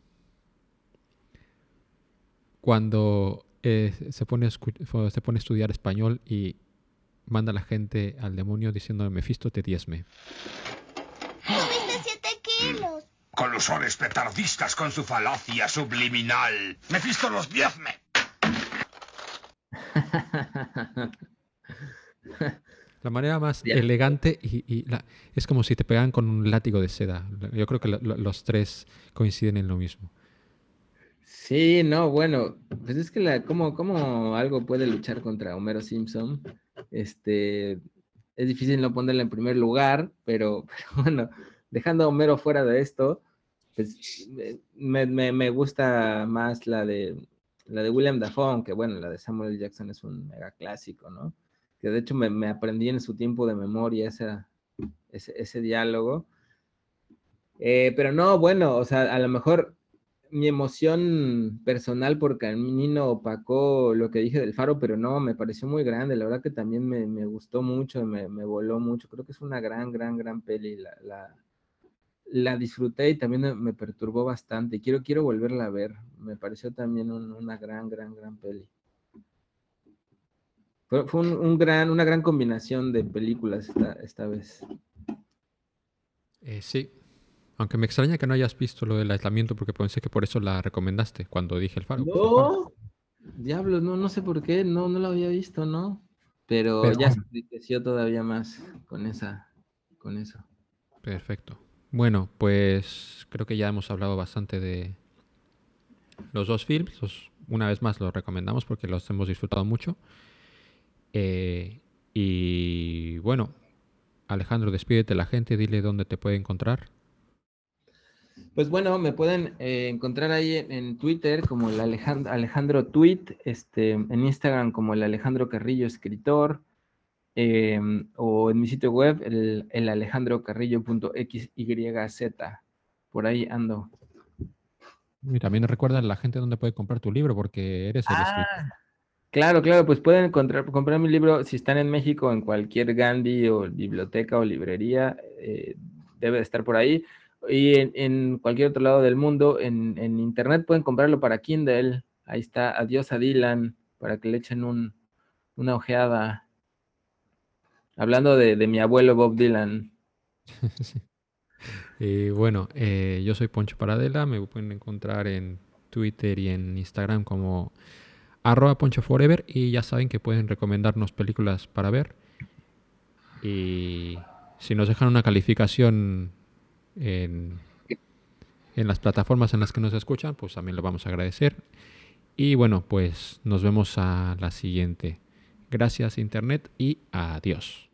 cuando eh, se, pone se pone a estudiar español y manda a la gente al demonio diciendo Mefisto te diezme. Subiste siete kilos. Colosones petardistas con su falacia subliminal. Mefisto los diezme. La manera más elegante y, es como si te pegan con un látigo de seda. Yo creo que los tres coinciden en lo mismo. Sí, no, bueno, pues es que la, ¿cómo, algo puede luchar contra Homero Simpson? Este, es difícil no ponerla en primer lugar, pero, [laughs] bueno, dejando a Homero fuera de esto, pues me, me, gusta más la de la de William Dafoe, que bueno, la de Samuel Jackson es un mega clásico, ¿no? Que de hecho me, aprendí en su tiempo de memoria ese, ese diálogo. Eh, pero no, bueno, o sea, a lo mejor mi emoción personal por Camino opacó lo que dije del faro, pero no, me pareció muy grande. La verdad que también me, gustó mucho, me, me, voló mucho. Creo que es una gran, gran, gran peli. La, la, disfruté y también me perturbó bastante. Quiero, quiero volverla a ver. Me pareció también una gran, gran, gran peli. Fue, un, gran, una gran combinación de películas esta, esta vez. Eh, sí, aunque me extraña que no hayas visto lo del aislamiento porque pensé que por eso la recomendaste cuando dije el faro. No, diablos, no, no sé por qué, no, no lo había visto, ¿no? Pero, ya se enriqueció todavía más con esa, con eso. Perfecto. Bueno, pues creo que ya hemos hablado bastante de los dos films. una vez más los recomendamos porque los hemos disfrutado mucho. Eh, y bueno, Alejandro, despídete la gente, dile dónde te puede encontrar. Pues bueno, me pueden eh, encontrar ahí en, Twitter como el Alejandro, Alejandro Tweet, este, en Instagram como el Alejandro Carrillo Escritor, em, o en mi sitio web, el, el alejandrocarrillo.xyz. Por ahí ando. Y también recuerda a la gente dónde puede comprar tu libro, porque eres el escritor. Ah, claro, claro, pues pueden encontrar, comprar mi libro si están en México, en cualquier Gandhi o biblioteca o librería, eh, debe de estar por ahí y en, cualquier otro lado del mundo, en, internet pueden comprarlo para Kindle. Ahí está, adiós a Dylan, para que le echen un, una ojeada. Hablando de, mi abuelo Bob Dylan. [laughs] Y bueno, eh, yo soy Poncho Paradela, me pueden encontrar en Twitter y en Instagram como arroba Poncho Forever y ya saben que pueden recomendarnos películas para ver. Y si nos dejan una calificación en, en las plataformas en las que nos escuchan, pues también lo vamos a agradecer. Y bueno, pues nos vemos a la siguiente. Gracias Internet y adiós.